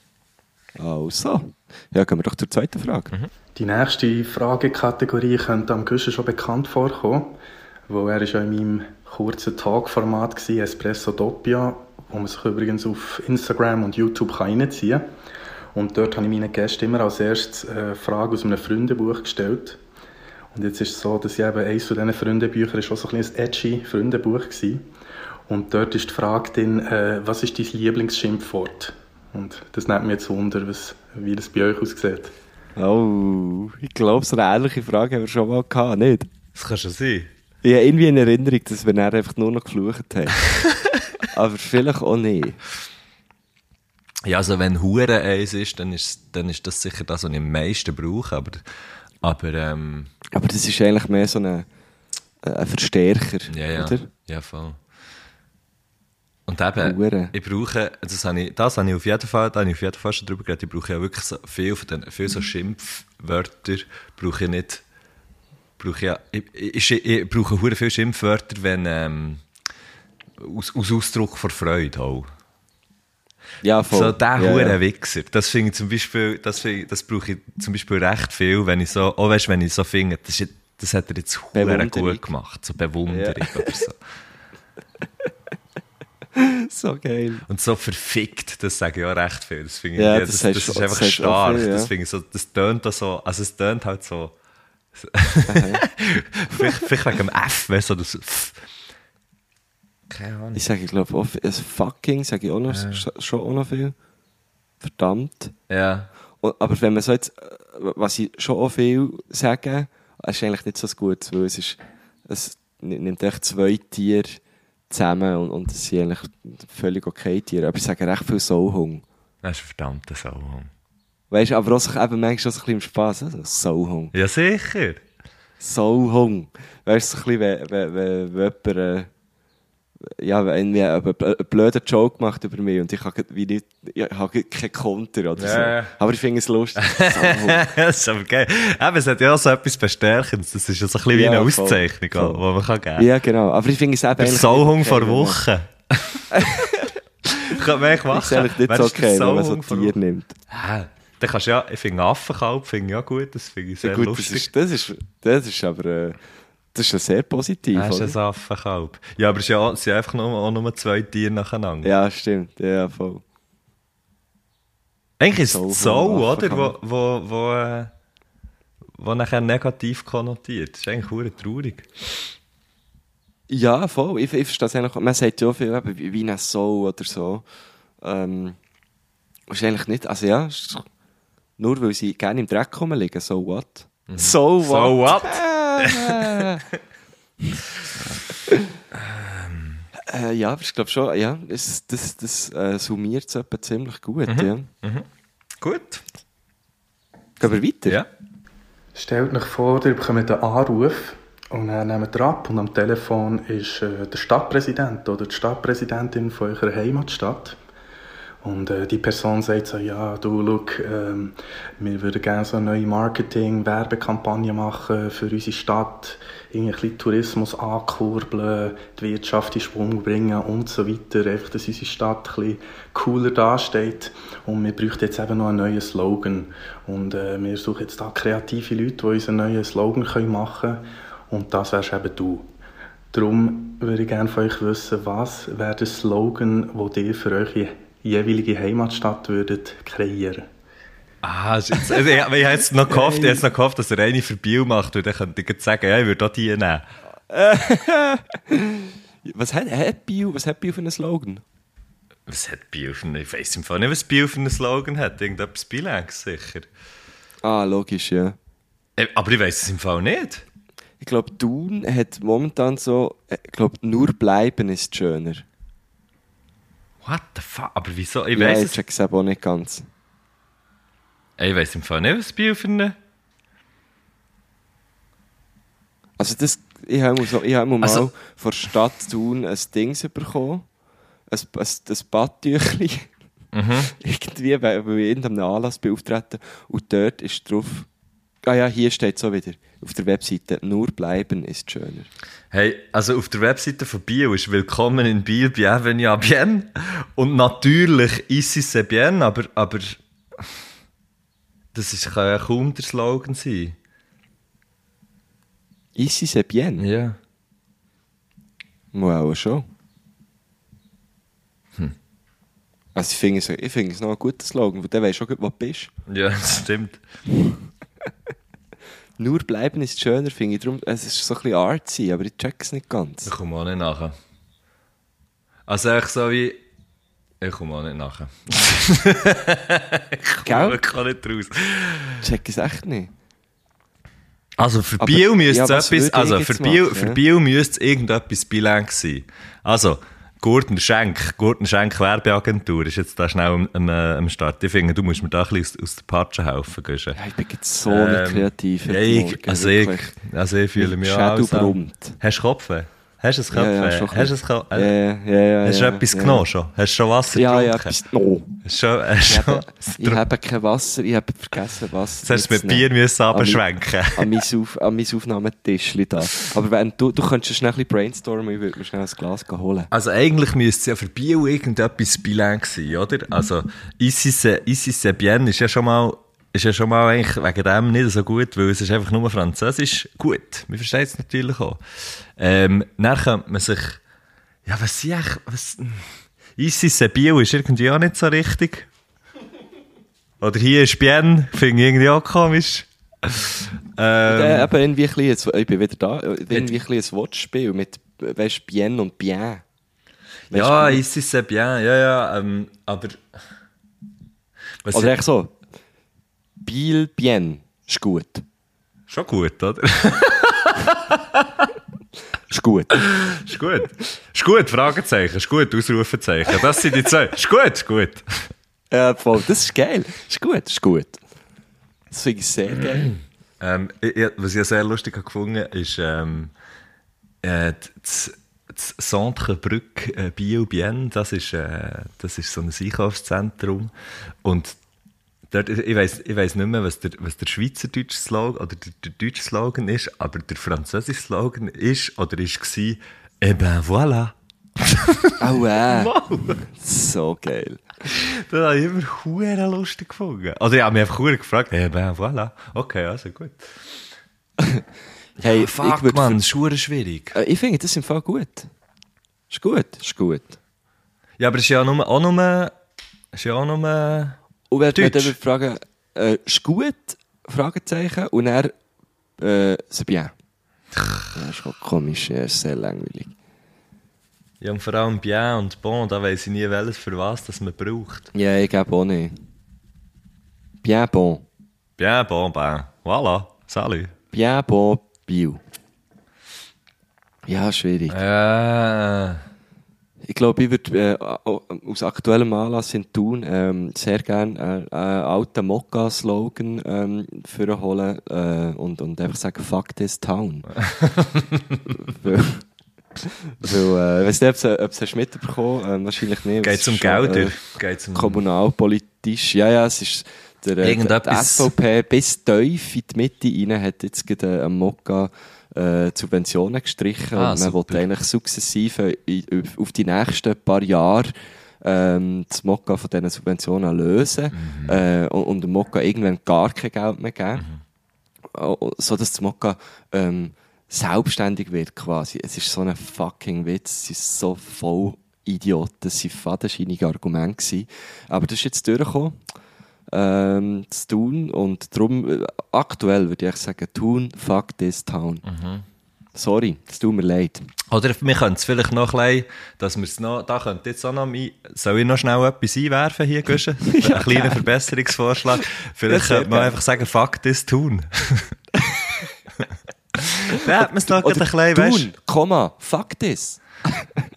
Also, ja, gehen wir doch zur zweiten Frage. Die nächste Fragekategorie könnte am Güschen schon bekannt vorkommen, wo er ist ja in meinem kurzen Talkformat war, Espresso Doppia, wo man sich übrigens auf Instagram und YouTube kann reinziehen kann. Und dort habe ich meinen Gästen immer als erstes eine Frage aus einem Freundebuch gestellt. Und jetzt ist es so, dass ich eben eines von diesen Freundebüchern ist auch so ein bisschen ein edgy Freundebuch war. Und dort ist die Frage drin, äh, was ist dein Lieblingsschimpfwort? Und das nimmt mich jetzt Wunder, was, wie das bei euch aussieht. Oh, ich glaube, so eine ähnliche Frage haben wir schon mal gehabt, nicht? Das kann schon sein. Ich habe irgendwie in Erinnerung, dass wir dann einfach nur noch geflucht haben. <laughs> aber vielleicht auch nicht. Ja, also wenn Hure eins ist, dann ist, dann ist das sicher das, was ich am meisten brauche. Aber, aber ähm, Aber das ist eigentlich mehr so ein, ein Verstärker, ja, ja, oder? ja, voll. Und eben, Hure. ich brauche, das habe ich, das habe ich auf jeden Fall, da habe ich auf jeden Fall schon drüber geredet, ich brauche ja wirklich so viel von den, viel so Schimpfwörter, brauche ich nicht, brauche ich ja, ich, ich, ich brauche hure viel Schimpfwörter, wenn, ähm, aus, aus Ausdruck von Freude auch. Ja, voll. So der ja, ja. Wichser. Das finde ich zum Beispiel, das, finde ich, das brauche ich zum Beispiel recht viel, wenn ich so, oh weißt, wenn ich so finde, das, ist, das hat er jetzt hure gut gemacht. So Bewunderung oder so. <laughs> So geil. Und so verfickt, das sage ich auch recht viel. Das finde ich, Ja, ja, das das, das, ist einfach auch stark. viel, ja. Das finde ich so, das tönt auch so, also es tönt halt so, <laughs> vielleicht, vielleicht wegen dem F, weißt du, das F. Keine Ahnung. Ich sage, glaube auch, also fucking sage ich auch noch, sch- schon auch noch viel. Verdammt. Ja. Und, aber wenn man so jetzt, äh, was ich schon auch viel sage, ist eigentlich nicht so gutes, weil es ist, es nimmt echt zwei Tiere zusammen und, und es sind eigentlich völlig okay Tiere. Aber ich sage recht viel Sauhung. Das ist ein verdammter Sauhung. Weißt du, aber auch sich eben manchmal so ein bisschen im Spass, also Sauhung. Ja, sicher. Sauhung. Weißt du, so ein bisschen, wenn, wenn, wenn, wenn jemand, äh, ja, wenn mir einen bl- blöden Joke macht über mich und ich habe wie nicht, ich habe keinen Konter oder Ja. so. Aber ich finde es lustig. Das <laughs> ist aber geil. Eben, es hat ja auch so etwas Bestärkendes. Das ist ja so ein bisschen wie Ja, eine voll. Auszeichnung, Voll. die man kann geben Ja, genau. Aber ich finde es eben eigentlich Sauhung vor okay, wenn man-. <laughs> Kann echt Ich machen. finde es eigentlich nicht so ist okay, wenn man so Woche? nimmt. Ah, Dann kannst ja, ich finde Affenkalb finde auch gut, das finde ich sehr Ja, gut, das lustig. ist, das ist, das ist aber, äh, das ist ja sehr positiv, Das ist oder? ein Affenkalb. Ja, aber es, ja, es sind einfach nur, auch nur zwei Tiere nacheinander. Ja, stimmt. Ja, voll. Eigentlich ist es so, oder? Wo, wo, wo, äh, wo nachher negativ konnotiert. Das ist eigentlich hure traurig. Ja, voll. Ich, ich verstehe es eigentlich. Man sagt ja auch viel, eben, wie ein Soul oder so. Ähm, ist eigentlich nicht, also ja, ist nur weil sie gerne im Dreck rumliegen, so what? So what? So what? Äh, ja, aber ich glaube schon, ja, das, das, das äh, summiert es ziemlich gut, ja. Gut. Gehen wir weiter? Ja. Stellt euch vor, ihr bekommt einen Anruf und dann nehmt ihr ab und am Telefon ist äh, der Stadtpräsident oder die Stadtpräsidentin von eurer Heimatstadt. Und äh, die Person sagt so, ja, du, look, ähm, wir würden gerne so eine neue Marketing-Werbekampagne machen für unsere Stadt, irgendwie Tourismus ankurbeln, die Wirtschaft in Schwung bringen und so weiter, einfach, dass unsere Stadt ein bisschen cooler dasteht. Und wir bräuchten jetzt eben noch einen neuen Slogan. Und äh, wir suchen jetzt da kreative Leute, die uns einen neuen Slogan können machen können. Und das wärst eben du. Darum würde ich gerne von euch wissen, was wäre der Slogan, den ihr für eure jeweilige Heimatstadt würdet kreieren Ah, also, ich, ich habe jetzt noch gehofft, jetzt noch gehofft, dass er eine für Bio macht, und dann könnte ich jetzt sagen, ja, ich würde auch die nehmen. <laughs> Was hat, hat Bio, was hat Bio für einen Slogan? Was hat Bio für einen, ich weiss im Fall nicht, was Bio für einen Slogan hat. Irgendetwas Bilanz, sicher. Ah, logisch, ja. Äh, Aber ich weiss es im Fall nicht. Ich glaube, Thun hat momentan so, äh, ich glaube, nur bleiben ist schöner. What the fuck? Aber wieso? Ich ja, weiss ich check's auch nicht ganz. Ich weiss im Fall nicht, was Bio für. Also das, ich habe so, ich habe mal Also- von der Stadt Thun ein Ding bekommen. Ein, ein, ein Badtüchli. Mhm. <laughs> Irgendwie, weil, ich in irgendeinem Anlass bin auftreten und dort ist drauf, ah ja, hier steht so wieder, auf der Webseite, nur bleiben ist schöner. Hey, also auf der Webseite von Bio ist Willkommen in Biel, bienvenue à bien. Und natürlich ici c'est bien, aber, aber das ist, kann ja kaum der Slogan sein. Ici c'est bien. Ja. Auch schon. Also ich finde es, ich finde es noch ein guter Slogan, weil du auch, gut, wo du bist. Ja, <laughs> das stimmt. <laughs> Nur bleiben ist schöner, finde ich. Darum, es ist so ein bisschen artsy, aber ich check es nicht ganz. Ich komme auch nicht nachher. Also echt so wie... Ich komme auch nicht nachher. <laughs> ich komme wirklich nicht raus. check es echt nicht. Also für Aber- Biel müsste ja, es was etwas, also für Biel, machen, für ja? Biel müsste es irgendetwas bilang sein. Also, Gurtner Schenk, Gurtner Schenk Werbeagentur ist jetzt da schnell am, am, äh, am Start. Ich finde, du musst mir da ein bisschen aus, aus der Patsche helfen, Guschen. Ja, ich bin jetzt so nicht kreativ. Ähm, Ja, ich, also, ich, also ich fühle mich auch. Hast du Kopfweh? Hast du ein Ja, ja, Kopfweh? schon Hast du ein Kopf- Ja, äh, ja, ja, ja, Hast du ja, etwas ja. genommen schon? Hast du schon Wasser Ja, ja, getrunken? etwas. No. Hast du schon, <laughs> hast Ich habe, ich habe kein Wasser, ich habe vergessen Wasser. Jetzt hast du mit. Bier müssen abschwenken. An mein, Auf, an mein Aufnahmetischchen da. Aber wenn du, du könntest schnell ein bisschen brainstormen, ich würde mir schnell ein Glas holen. Also eigentlich müsste es ja für Bio irgendetwas bilang sein, oder? Also Ici c'est bien ist ja schon mal ist ja schon mal eigentlich wegen dem nicht so gut, weil es ist einfach nur Französisch gut. Wir verstehen es natürlich auch. Ähm, dann könnte man sich ja, was eigentlich, was, Ici c'est Bio ist irgendwie auch nicht so richtig. Oder hier ist Bien, finde ich irgendwie auch komisch. Ähm, Ähm, eben irgendwie ein bisschen, ich bin wieder da, irgendwie ein bisschen ein Wortspiel mit, weißt, bien und bien. Weisst ja, c'est bien, ja, ja, ähm, aber... Was Oder echt so, Biel, bien, ist gut. Schon gut, oder? <laughs> Ist gut. Ist gut. Ist gut, Fragezeichen. Ist gut, Ausrufezeichen. Das sind die zwei. Ist gut, ist gut. Ja, voll, das ist geil. Ist gut, ist gut. Das finde ich sehr geil. Ähm, ich, was ich sehr lustig habe gefunden ist, ähm, äh, das, das Centre Brück äh, Bio Bien, das ist, äh, das ist so ein Einkaufszentrum. Und dort, ich weiß ich weiss nicht mehr, was der, was der schweizerdeutsche Slogan oder der, der deutsche Slogan ist, aber der französische Slogan ist oder ist war, eh ben voilà. <laughs> Oh, äh. <laughs> So geil. Das habe ich immer hure lustig gefunden. Also ich habe mich einfach gefragt, ja, ben voilà. Okay, also gut. <laughs> Hey, Fuck, ich würd man, das ist schwierig. Äh, Ich finde das im Fall gut. Ist gut, ist gut. Ja, aber es ist ja nur, auch nur, ist ja auch nur, Und wenn wenn Deutsch. du fragen, äh, ist gut? Fragezeichen. Und er, äh, c'est bien. Das ist schon komisch, ja, ist sehr langweilig. ja, und vor allem bien und bon, da weiss ich nie, welches für was das man braucht. Ja, ich glaube auch nicht. Bien bon. Bien, bon, ben, voilà, salut. Bien bon, bio. Ja, schwierig. Äh, Ich glaube, ich würde äh, au- aus aktuellem Anlass in Thun ähm, sehr gerne äh, äh, alten Mokka-Slogan ähm, vorholen äh, und, und einfach sagen, fuck this town. <laughs> weil, weil äh, ich weiß nicht, ob sie hast mitbekommen ähm, wahrscheinlich nicht. geht's Es um Gelder? Äh, Geht's um... kommunalpolitisch, ja, ja, es ist der, äh, die SVP bis tief in die Mitte rein hat jetzt gerade am Mokka äh, Subventionen gestrichen Ah, und man super. will eigentlich sukzessive in, auf- die nächsten paar Jahre ähm, das Mokka von diesen Subventionen lösen Mhm. äh, und, und dem Mokka irgendwann gar kein Geld mehr geben. Oh, so dass das Mokka ähm, selbstständig wird quasi. Es ist so ein fucking Witz. Es ist so voll Idioten. Es waren fadenscheinige Argumente. Aber das ist jetzt durchgekommen. Ähm, zu tun und darum, äh, aktuell würde ich sagen, tun, fuck this town. Sorry, es tut mir leid. Oder wir können es vielleicht noch ein bisschen, dass wir es noch, da könnte jetzt auch noch, ein- soll ich noch schnell etwas einwerfen hier, Guschen? <laughs> <laughs> Ein kleiner Verbesserungsvorschlag. Vielleicht Ja, könnte man einfach sagen, fuck this tun. <laughs> Dann hat man es noch Oder ein weißt tun, Komma, fuck this.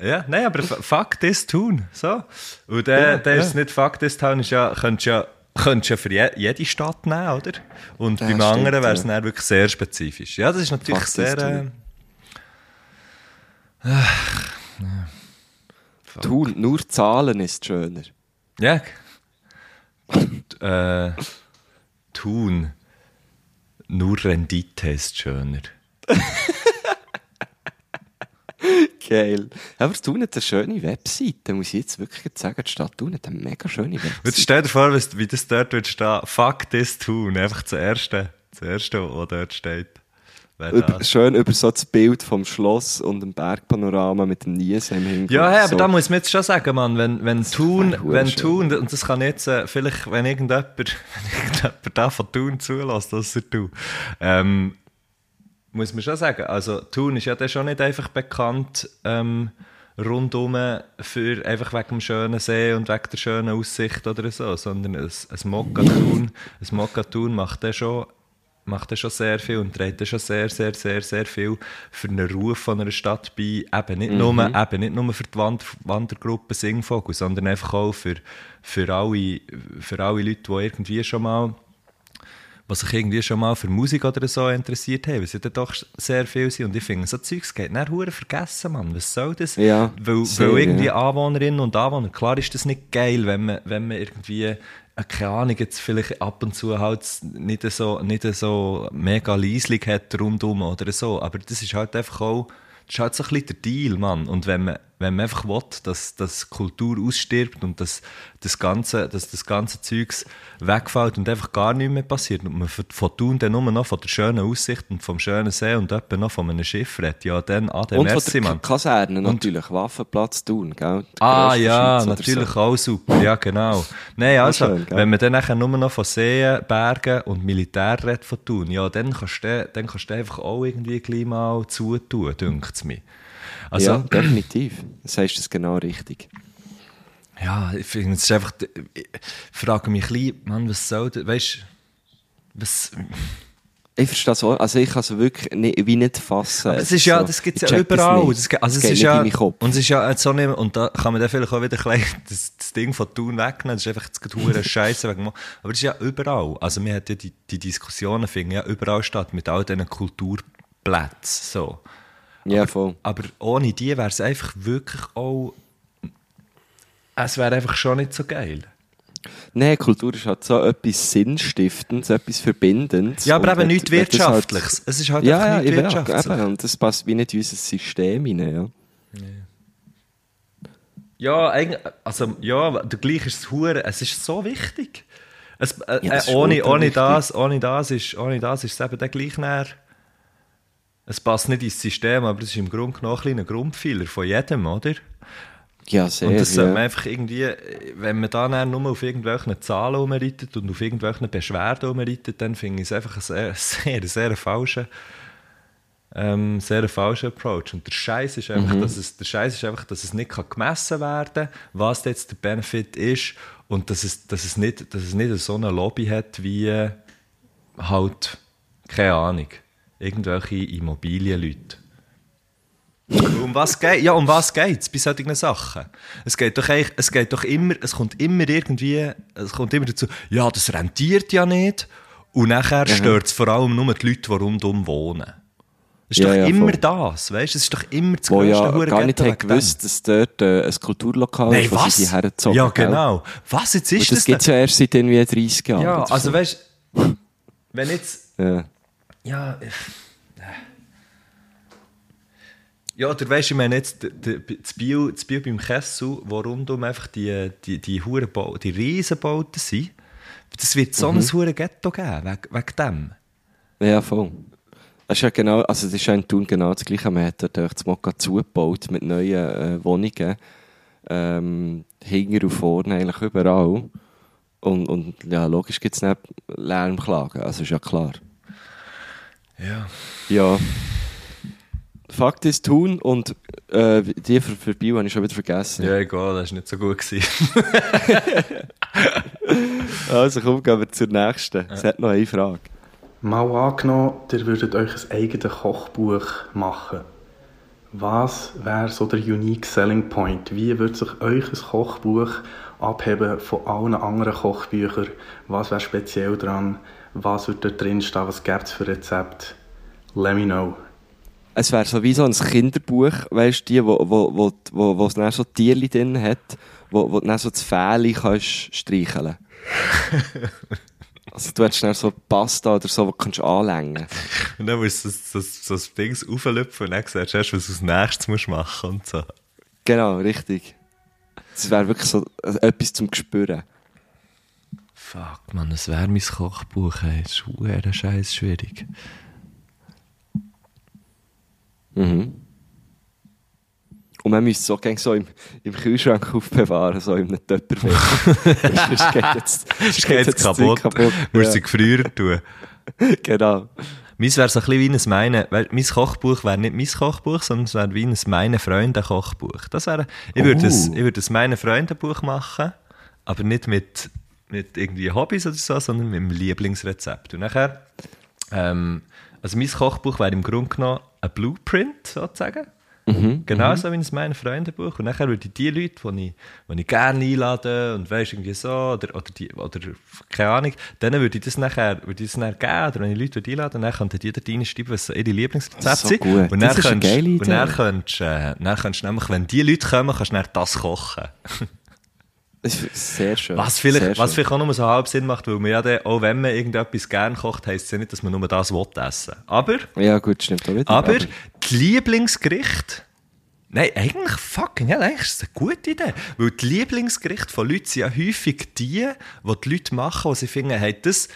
Ja, nein, aber fuck this tun. So. Und dann, Ja, dann ist ja. nicht fuck this town, ist ja, könntest ja könntest du ja für je, jede Stadt nehmen, oder? Und Ja, beim stimmt, anderen wäre es ja. dann wirklich sehr spezifisch. Ja, das ist natürlich Fakt ist sehr... Äh, Thun. Thun, nur Zahlen ist schöner. ja. äh, Thun. Nur Rendite ist schöner. <laughs> Geil. Aber Thun hat eine schöne Webseite, muss ich jetzt wirklich sagen. Die Stadt Thun hat eine mega schöne Jetzt Webseite. stell dir vor, wie das dort wird stehen. Fuck this Thun. Einfach das Erste. Das Erste, was dort steht. Über, schön über so das Bild vom Schloss und dem Bergpanorama mit dem Niesen im Hintergrund. Ja, hey, aber so. da muss man jetzt schon sagen, Mann, wenn, wenn Thun, wenn. Thun, und das kann jetzt, äh, vielleicht, wenn irgendjemand, <laughs> wenn irgendjemand da von Thun zulässt, dass er tut, ähm, muss man schon sagen, also Thun ist ja dann schon nicht einfach bekannt, ähm, rundum für, einfach wegen dem schönen See und wegen der schönen Aussicht oder so, sondern ein, ein Mokka Thun, ein Mokka macht dann schon, macht dann schon sehr viel und trägt schon sehr, sehr, sehr, sehr viel für den Ruf von einer Stadt bei, eben nicht, nur, eben nicht nur für die Wand Wandergruppe Singvogel, sondern einfach auch für, für, alle, für alle Leute, die irgendwie schon mal was sich irgendwie schon mal für Musik oder so interessiert haben, weil sie dann doch sehr viel sind. Und ich finde, so Zeugs geht dann hure vergessen, Mann. Was soll das? Ja, weil, sehr, weil irgendwie ja. Anwohnerinnen und Anwohner, klar ist das nicht geil, wenn man, wenn man irgendwie, äh, keine Ahnung, jetzt vielleicht ab und zu halt nicht so, nicht so mega leislich hat rundum oder so. Aber das ist halt einfach auch, das ist halt so ein bisschen der Deal, Mann. Und wenn man, wenn man einfach will, dass, dass Kultur ausstirbt und dass das ganze, dass das ganze Zeugs wegfällt und einfach gar nichts mehr passiert und man von Thun dann nur noch von der schönen Aussicht und vom schönen See und etwa noch von einem Schiff redet, ja dann, ade, und merci, von der. Ka- Kaserne natürlich, Waffenplatz Thun, gell? Der Ah ja, natürlich so. auch super, ja genau. Nein, also, schön, wenn man dann nachher nur noch von Seen, Bergen und Militär redet von tun, ja, dann kannst du, dann kannst du einfach auch irgendwie gleich mal zutun, dünkt es mir. Also, ja, definitiv. Das heißt das genau richtig. ja, ich finde, es ist einfach, ich frage mich ein bisschen, Mann, was soll das, weißt du, was, Ich verstehe es auch. Also ich kann es wirklich nicht, wie nicht fassen. Aber es ist ja, das gibt es ja überall. Das, ge- also es geht ist nicht ja, in meinen Kopf. und es ist ja so nicht, und da kann man dann vielleicht auch wieder bisschen <laughs> das, das Ding von Thun wegnehmen. Das ist einfach gerade hure Scheiße wegen Aber es ist ja überall. Also wir hat ja die, die Diskussionen finden ja überall statt mit all diesen Kulturplätzen. So. Ja, voll. Aber ohne die wäre es einfach wirklich auch, es wäre einfach schon nicht so geil. Nein, Kultur ist halt so etwas Sinnstiftendes, etwas Verbindendes. Ja, aber eben nichts halt- Wirtschaftliches. Es ist halt Ja, einfach ja, nichts Wirtschaftliches. eben, und das passt wie nicht in unser System rein, ja. Ja, eigentlich, also, ja, der gleich ist es hure, es ist so wichtig. Es, äh, Ja, äh, ohne, ohne, wichtig. das, ohne, das ist, ohne das ist es eben dann gleich näher. Es passt nicht ins System, aber es ist im Grunde genommen ein kleiner Grundfehler von jedem, oder? Ja, sehr, Und das man ja. einfach irgendwie, wenn man da nur auf irgendwelchen Zahlen rumreitet und auf irgendwelchen Beschwerden rumreitet, dann finde ich es einfach ein sehr, <laughs> sehr, sehr falscher, ähm, sehr falscher Approach. Und der Scheiß ist einfach, dass es, der Scheiß ist einfach, dass es nicht kann gemessen werden kann, was jetzt der Benefit ist und dass es, dass es nicht, dass es nicht so eine Lobby hat wie äh, halt, keine Ahnung, irgendwelche Immobilienleute. Um was geht? Ja, um was geht's bei solchen Sachen? Es geht doch eigentlich, es geht doch immer, es kommt immer irgendwie, es kommt immer dazu, ja, das rentiert ja nicht. Und nachher stört es vor allem nur die Leute, die rundum wohnen. Das ist Ja, doch ja, immer voll. das, weißt? Es ist doch immer das Wo ja Hure gar nicht Ghetto hat gewusst, dass dort äh, ein Kulturlokal. Nein, ist, was? sie die hergezogen ja, gell? genau. Was, jetzt Und ist das das gibt es ja erst seit irgendwie 30 Jahren. Ja, also so. weißt du, wenn jetzt... Ja. Ja, äh, ja, oder weißt du, ich meine jetzt, das Bio, das Bio beim Kessel, wo rundum einfach die, die, die, Hure Bau- die Riesenbauten sind, das wird so ein hure Ghetto geben, wegen, wegen dem. Ja, voll. Das ist ja genau, also das ist ja in Thun genau das Gleiche. Man hat dort das Mokka zugebaut mit neuen äh, Wohnungen. Ähm, hinten und vorne eigentlich überall. Und, und ja, logisch gibt es nicht Lärmklagen, also ist ja klar. Ja. Ja. Fakt ist Thun und äh, die für, für Bio habe ich schon wieder vergessen. Ja, egal, das war nicht so gut. Gewesen. <laughs> Also komm, gehen wir zur nächsten. Es hat noch eine Frage. Mal angenommen, ihr würdet euch ein eigenes Kochbuch machen. Was wäre so der unique selling point? Wie würde sich euch ein Kochbuch abheben von allen anderen Kochbüchern? Was wäre speziell dran? Was würde da drin stehen? Was gäbe es für Rezept? Let me know. Es wäre so wie so ein Kinderbuch, weißt du, wo, wo, wo, wo, wo es dann so Tierli drin hat, wo, wo du dann so das Fähli kannst streicheln. <laughs> also du hättest dann so Pasta oder so, wo du kannst anlängen. Und dann musst du so, so, so das Ding auflüpfen und dann siehst du erst, was du als nächstes musst machen und so. Genau, richtig. Das wäre wirklich so äh, etwas zum Gespüren. Fuck, man, das wäre mein Kochbuch, ey. Das ist scheiß schwierig. Mhm. Und man müsste es auch so im, im Kühlschrank aufbewahren, so in einem Töpperweg. <laughs> Sonst geht jetzt, Das geht jetzt kaputt. Du musst sie Ja, gefrieren tun. <laughs> genau. Meins wäre so ein bisschen wie ein meine, weil mein Kochbuch wäre nicht mein Kochbuch, sondern es wäre wie ein meine Freunde Kochbuch. Das wäre, ich würde es, Oh. ich würde ein meine Freunde Buch machen, aber nicht mit, mit irgendwie Hobbys oder so, sondern mit dem Lieblingsrezept. Und nachher, ähm, also mein Kochbuch wäre im Grunde genommen ein Blueprint, sozusagen. Genau so wie ein meine Freundebuch. Und nachher würde ich die Leute, die ich, die ich gerne einlade und weisst, irgendwie so, oder, oder, die, oder keine Ahnung, denen würde ich das nachher, würde ich das nachher geben, oder wenn ich Leute würde einladen, dann könnten die da reinschreiben, was ihre Lieblingsrezepte So sind. gut. Und Das dann könntest- Und dann könntest, äh, dann könntest du nämlich, wenn die Leute kommen, kannst du das kochen. <laughs> Das sehr schön. Was vielleicht, was schön. vielleicht auch nur so halb Sinn macht, weil man ja dann, auch wenn man irgendetwas gern kocht, heisst es ja nicht, dass man nur das will essen. Aber, Ja, gut, stimmt auch wieder. aber, die Lieblingsgerichte, nein, eigentlich fucking, ja, eigentlich ist das eine gute Idee. Weil die Lieblingsgerichte von Leuten sind ja häufig die, die die Leute machen, wo sie finden, hey, das,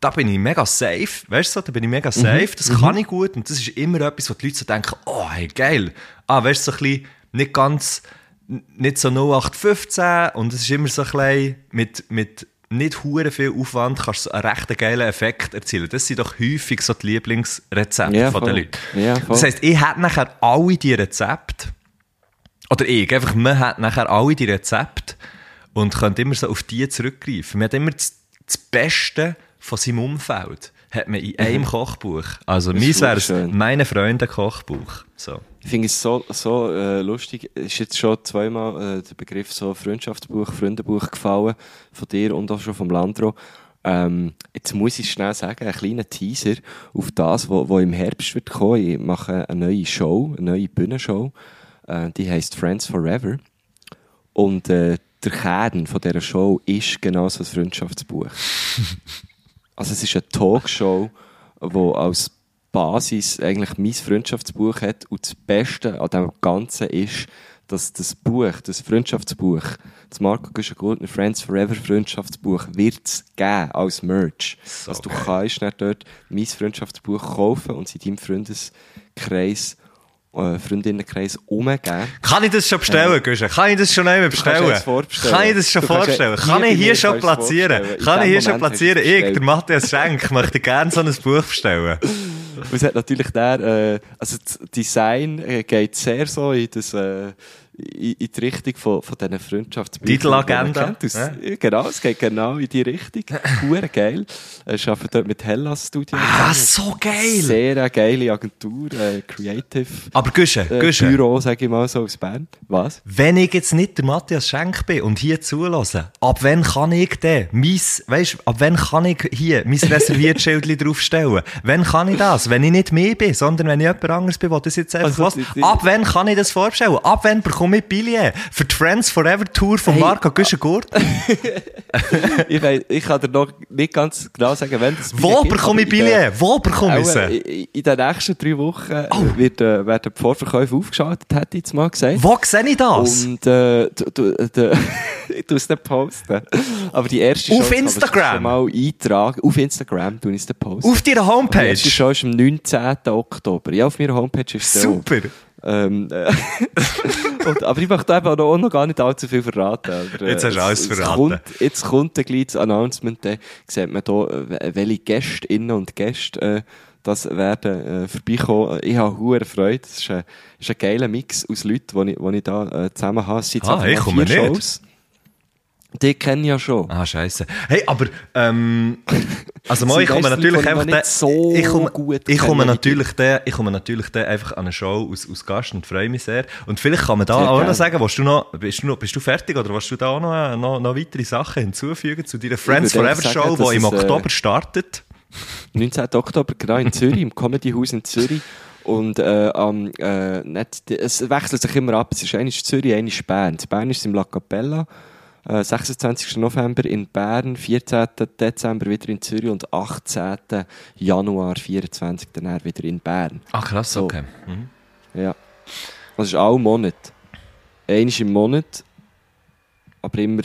da bin ich mega safe, weißt du, da bin ich mega safe, das kann ich gut und das ist immer etwas, wo die Leute so denken, oh, hey, geil. Ah, weißt du, so ein bisschen, nicht ganz, nicht so 0815 und es ist immer so ein bisschen mit, mit nicht hure viel Aufwand kannst du einen recht geilen Effekt erzielen. Das sind doch häufig so die Lieblingsrezepte Ja, von den. Leuten. Ja, das heisst, ich hätte nachher alle die Rezepte, oder ich, einfach, man hat nachher alle die Rezepte und könnte immer so auf die zurückgreifen. Man hat immer das, das Beste von seinem Umfeld hat man in einem Kochbuch. Also, meins ist wäre schön. meine Freunde Kochbuch. So. Ich finde es so, so äh, lustig. Ist jetzt schon zweimal äh, der Begriff so Freundschaftsbuch, Freundebuch gefallen. Von dir und auch schon vom Landro. Ähm, jetzt muss ich schnell sagen, ein kleiner Teaser auf das, was im Herbst wird kommen. Ich mache eine neue Show, eine neue Bühnenshow. Äh, die heißt Friends Forever. Und äh, der Kern von dieser Show ist genau so ein Freundschaftsbuch. <laughs> Also es ist eine Talkshow, die als Basis eigentlich mein Freundschaftsbuch hat und das Beste an dem Ganzen ist, dass das Buch, das Freundschaftsbuch, das Marco Güschen-Gurtner Friends Forever Freundschaftsbuch wird es geben als Merch. So also du geil. kannst dann dort mein Freundschaftsbuch kaufen und es in deinem Freundeskreis, äh, Freundinnenkreis umgeben. Kann ich das schon bestellen, Güsche? Kann ich das schon einmal bestellen? Kann ich das schon ja- Kann ich hier schon platzieren? vorstellen. Kann ich hier schon platzieren? Ich, der Matthias Schenk, möchte gerne so ein Buch bestellen. <laughs> Und es hat natürlich der, äh, also das Design äh, geht sehr so in, das, äh, in, in die Richtung von, von diesen Freundschaftsbüchern. Titelagenda, ja. Genau, es geht genau in die Richtung. <laughs> Hure geil. Äh, Ich arbeite dort mit Hellas Studio. Ah, so geil! Sehr geile Agentur, äh, Creative Aber Güsche, äh, Güsche, Büro, sage ich mal so, aus Bern. Was? wenn ich jetzt nicht der Matthias Schenk bin und hier zulasse, ab wann kann ich denn mein, weißt, ab wann kann ich hier mein <laughs> Reserviertschildchen draufstellen? Wann kann ich das? Wenn ich nicht mehr bin, sondern wenn ich jemand anderes bin, der das jetzt einfach Also, die- Ab wann kann ich das vorbestellen? Ab wann bekomme ich Billett für die Friends Forever Tour von Hey. Marco Güschen-Gurt? ich, weiss, ich kann dir noch nicht ganz genau sagen, wenn das Wo gibt, bekomme ich? Wo bekomme ich sie? in, in den nächsten drei Wochen Oh. wird, äh, werden die Vorverkäufe aufgeschaltet, hätte ich jetzt mal gesagt. Wo sehe ich das? Und äh, du, du, du, ich tue es nicht posten. Aber die erste Auf Show, sich Instagram? mal eintragen. Auf Instagram tue ich es posten. Auf deiner Die Homepage? erste Show ist am 19. Oktober. Ja, auf meiner Homepage ist es auch. Ähm, äh, <laughs> und, aber ich möchte eben auch noch gar nicht allzu viel verraten. Aber, äh, Jetzt hast du alles es- verraten. Es kommt, jetzt kommt ein kleines Announcement, dann sieht man hier, äh, welche Gästinnen und Gäste äh, das werden äh, vorbeikommen. Ich habe hohe Freude. Es ist ein, ist ein geiler Mix aus Leuten, die ich, die ich da äh, zusammen habe. Es sind jetzt Ah, ich komme nicht. Die kenne ich ja schon. Ah, scheiße. Hey, aber, ähm, also mal, ich komme natürlich einfach, den- so ich komme, gut ich komme natürlich den, ich komme natürlich den einfach an eine Show aus, aus Gast und freue mich sehr. Und vielleicht kann man da Sehr auch gerne. noch sagen, du noch, bist du noch, bist du fertig oder willst du da auch noch, noch, noch weitere Sachen hinzufügen zu deiner Friends Forever Show, die im äh, Oktober startet? 19. Oktober, genau in Zürich, im Comedyhaus in Zürich. Und äh, am, äh, nicht, es wechselt sich immer ab. Es ist einmal Zürich, einmal Bern. In Bern ist es im La Capella. Äh, 26. November in Bern, 14. Dezember wieder in Zürich und 18. Januar 24. dann wieder in Bern. Ah, krass, so. okay. Mhm. Ja. Das ist auch Monat. Einmal im Monat, aber immer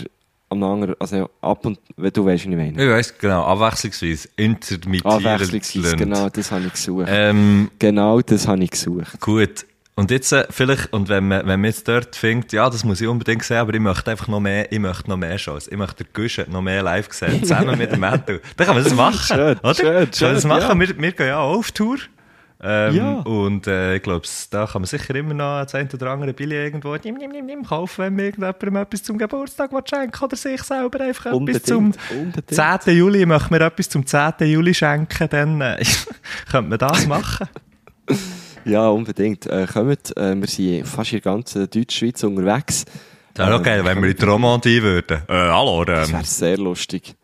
am anderen, also ab und, wenn du weißt, wie ich meine. Ich weiss, genau, abwechslungsweise, intermittierend. Abwechslungsweise, genau, das habe ich gesucht. Ähm, Genau, das habe ich gesucht. Gut. Und jetzt, äh, vielleicht, und wenn man, wenn man jetzt dort findet, ja, das muss ich unbedingt sehen, aber ich möchte einfach noch mehr, ich möchte noch mehr Shows. Ich möchte den Guschen noch mehr live sehen, <laughs> zusammen mit dem Metal. Dann kann man das machen. Schön, oder? schön, Kann man das schön, machen? ja. Wir, wir gehen ja auch auf Tour. Ähm, Ja. Und äh, ich glaube, da kann man sicher immer noch das ein oder andere Billy irgendwo nimm, nimm, nimm, nimm, kaufen, wenn mir irgendjemandem etwas zum Geburtstag schenken oder sich selber einfach etwas zum Unbedingt, unbedingt. 10. Juli, möchte mir etwas zum 10. Juli schenken, dann äh, <laughs> könnte man das machen. <laughs> Ja, unbedingt. Äh, kommt, äh, wir sind fast in der ganzen Deutschschweiz unterwegs. Das wäre okay, wenn wir in die Romandie würden. Äh, hallo, Das ähm, wäre sehr lustig.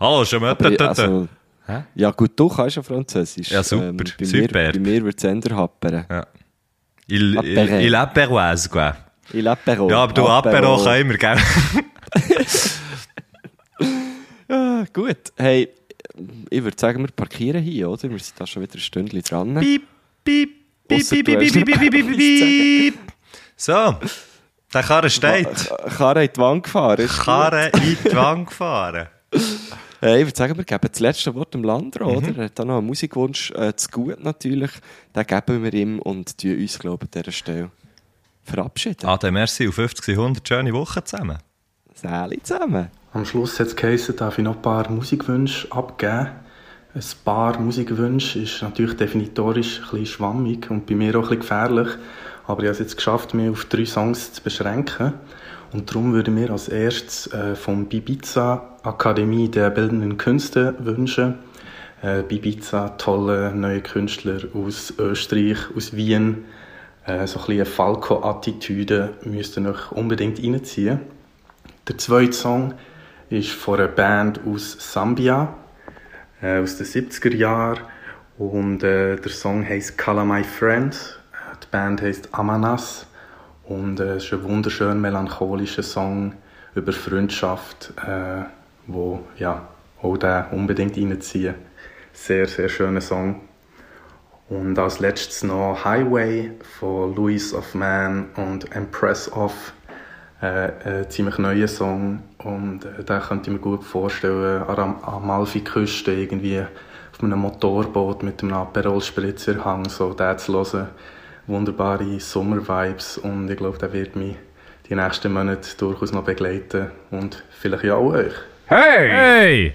hallo, schon mal. Aber, also, Hä? ja gut, du kannst ja Französisch. Ja, super, bei, super. Mir, bei mir wird es eher happern. Ja. Il, il, Apéro. il apéroise, quoi. Il Apero. Ja, aber du Apéro können wir, gell? Ja, <laughs> gut. Hey, ich würde sagen, wir parkieren hier, oder? Wir sind da schon wieder ein Stündchen dran. Piep, piep, piep, piep, piep, piep, piep, piep, piep. So, der Karre steht. Karre in die Wand gefahren. Karre in die Wand gefahren. <laughs> Hey, ich würde sagen, wir geben das letzte Wort dem Landro, Mhm. oder? Er hat da noch einen Musikwunsch äh, zu gut natürlich. Den geben wir ihm und tun uns, glaube ich, an dieser Stelle verabschieden. Ade, merci, auf 50, 100 schöne Wochen zusammen. Sali zusammen. Am Schluss hat es geheißen, darf ich noch ein paar Musikwünsche abgeben. Ein paar Musikwünsche ist natürlich definitorisch ein bisschen schwammig und bei mir auch ein bisschen gefährlich. Aber ich habe es jetzt geschafft, mich auf drei Songs zu beschränken. Und darum würde mir als erstes äh, vom Bibiza Akademie der Bildenden Künste wünschen. Äh, Bibiza, tolle neue Künstler aus Österreich, aus Wien. Äh, so ein bisschen eine Falco-Attitüde müsst ihr euch unbedingt reinziehen. Der zweite Song ist von einer Band aus Sambia, äh, aus den 70er Jahren. Und äh, der Song heißt Call My Friend. Äh, Die Band heißt Amanas. Und äh, es ist ein wunderschön melancholischer Song über Freundschaft, äh, wo ja auch den unbedingt reinziehen. Sehr, sehr schöner Song. Und als letztes noch Highway von Louis of Man und Empress of. Äh, ein ziemlich neuer Song und äh, den könnte ich mir gut vorstellen, an der Amalfi-Küste irgendwie auf einem Motorboot mit einem Aperol-Spritzerhang, so den zu hören. Wunderbare Sommer-Vibes und ich glaube, der wird mich die nächsten Monate durchaus noch begleiten und vielleicht ja auch euch. Hey!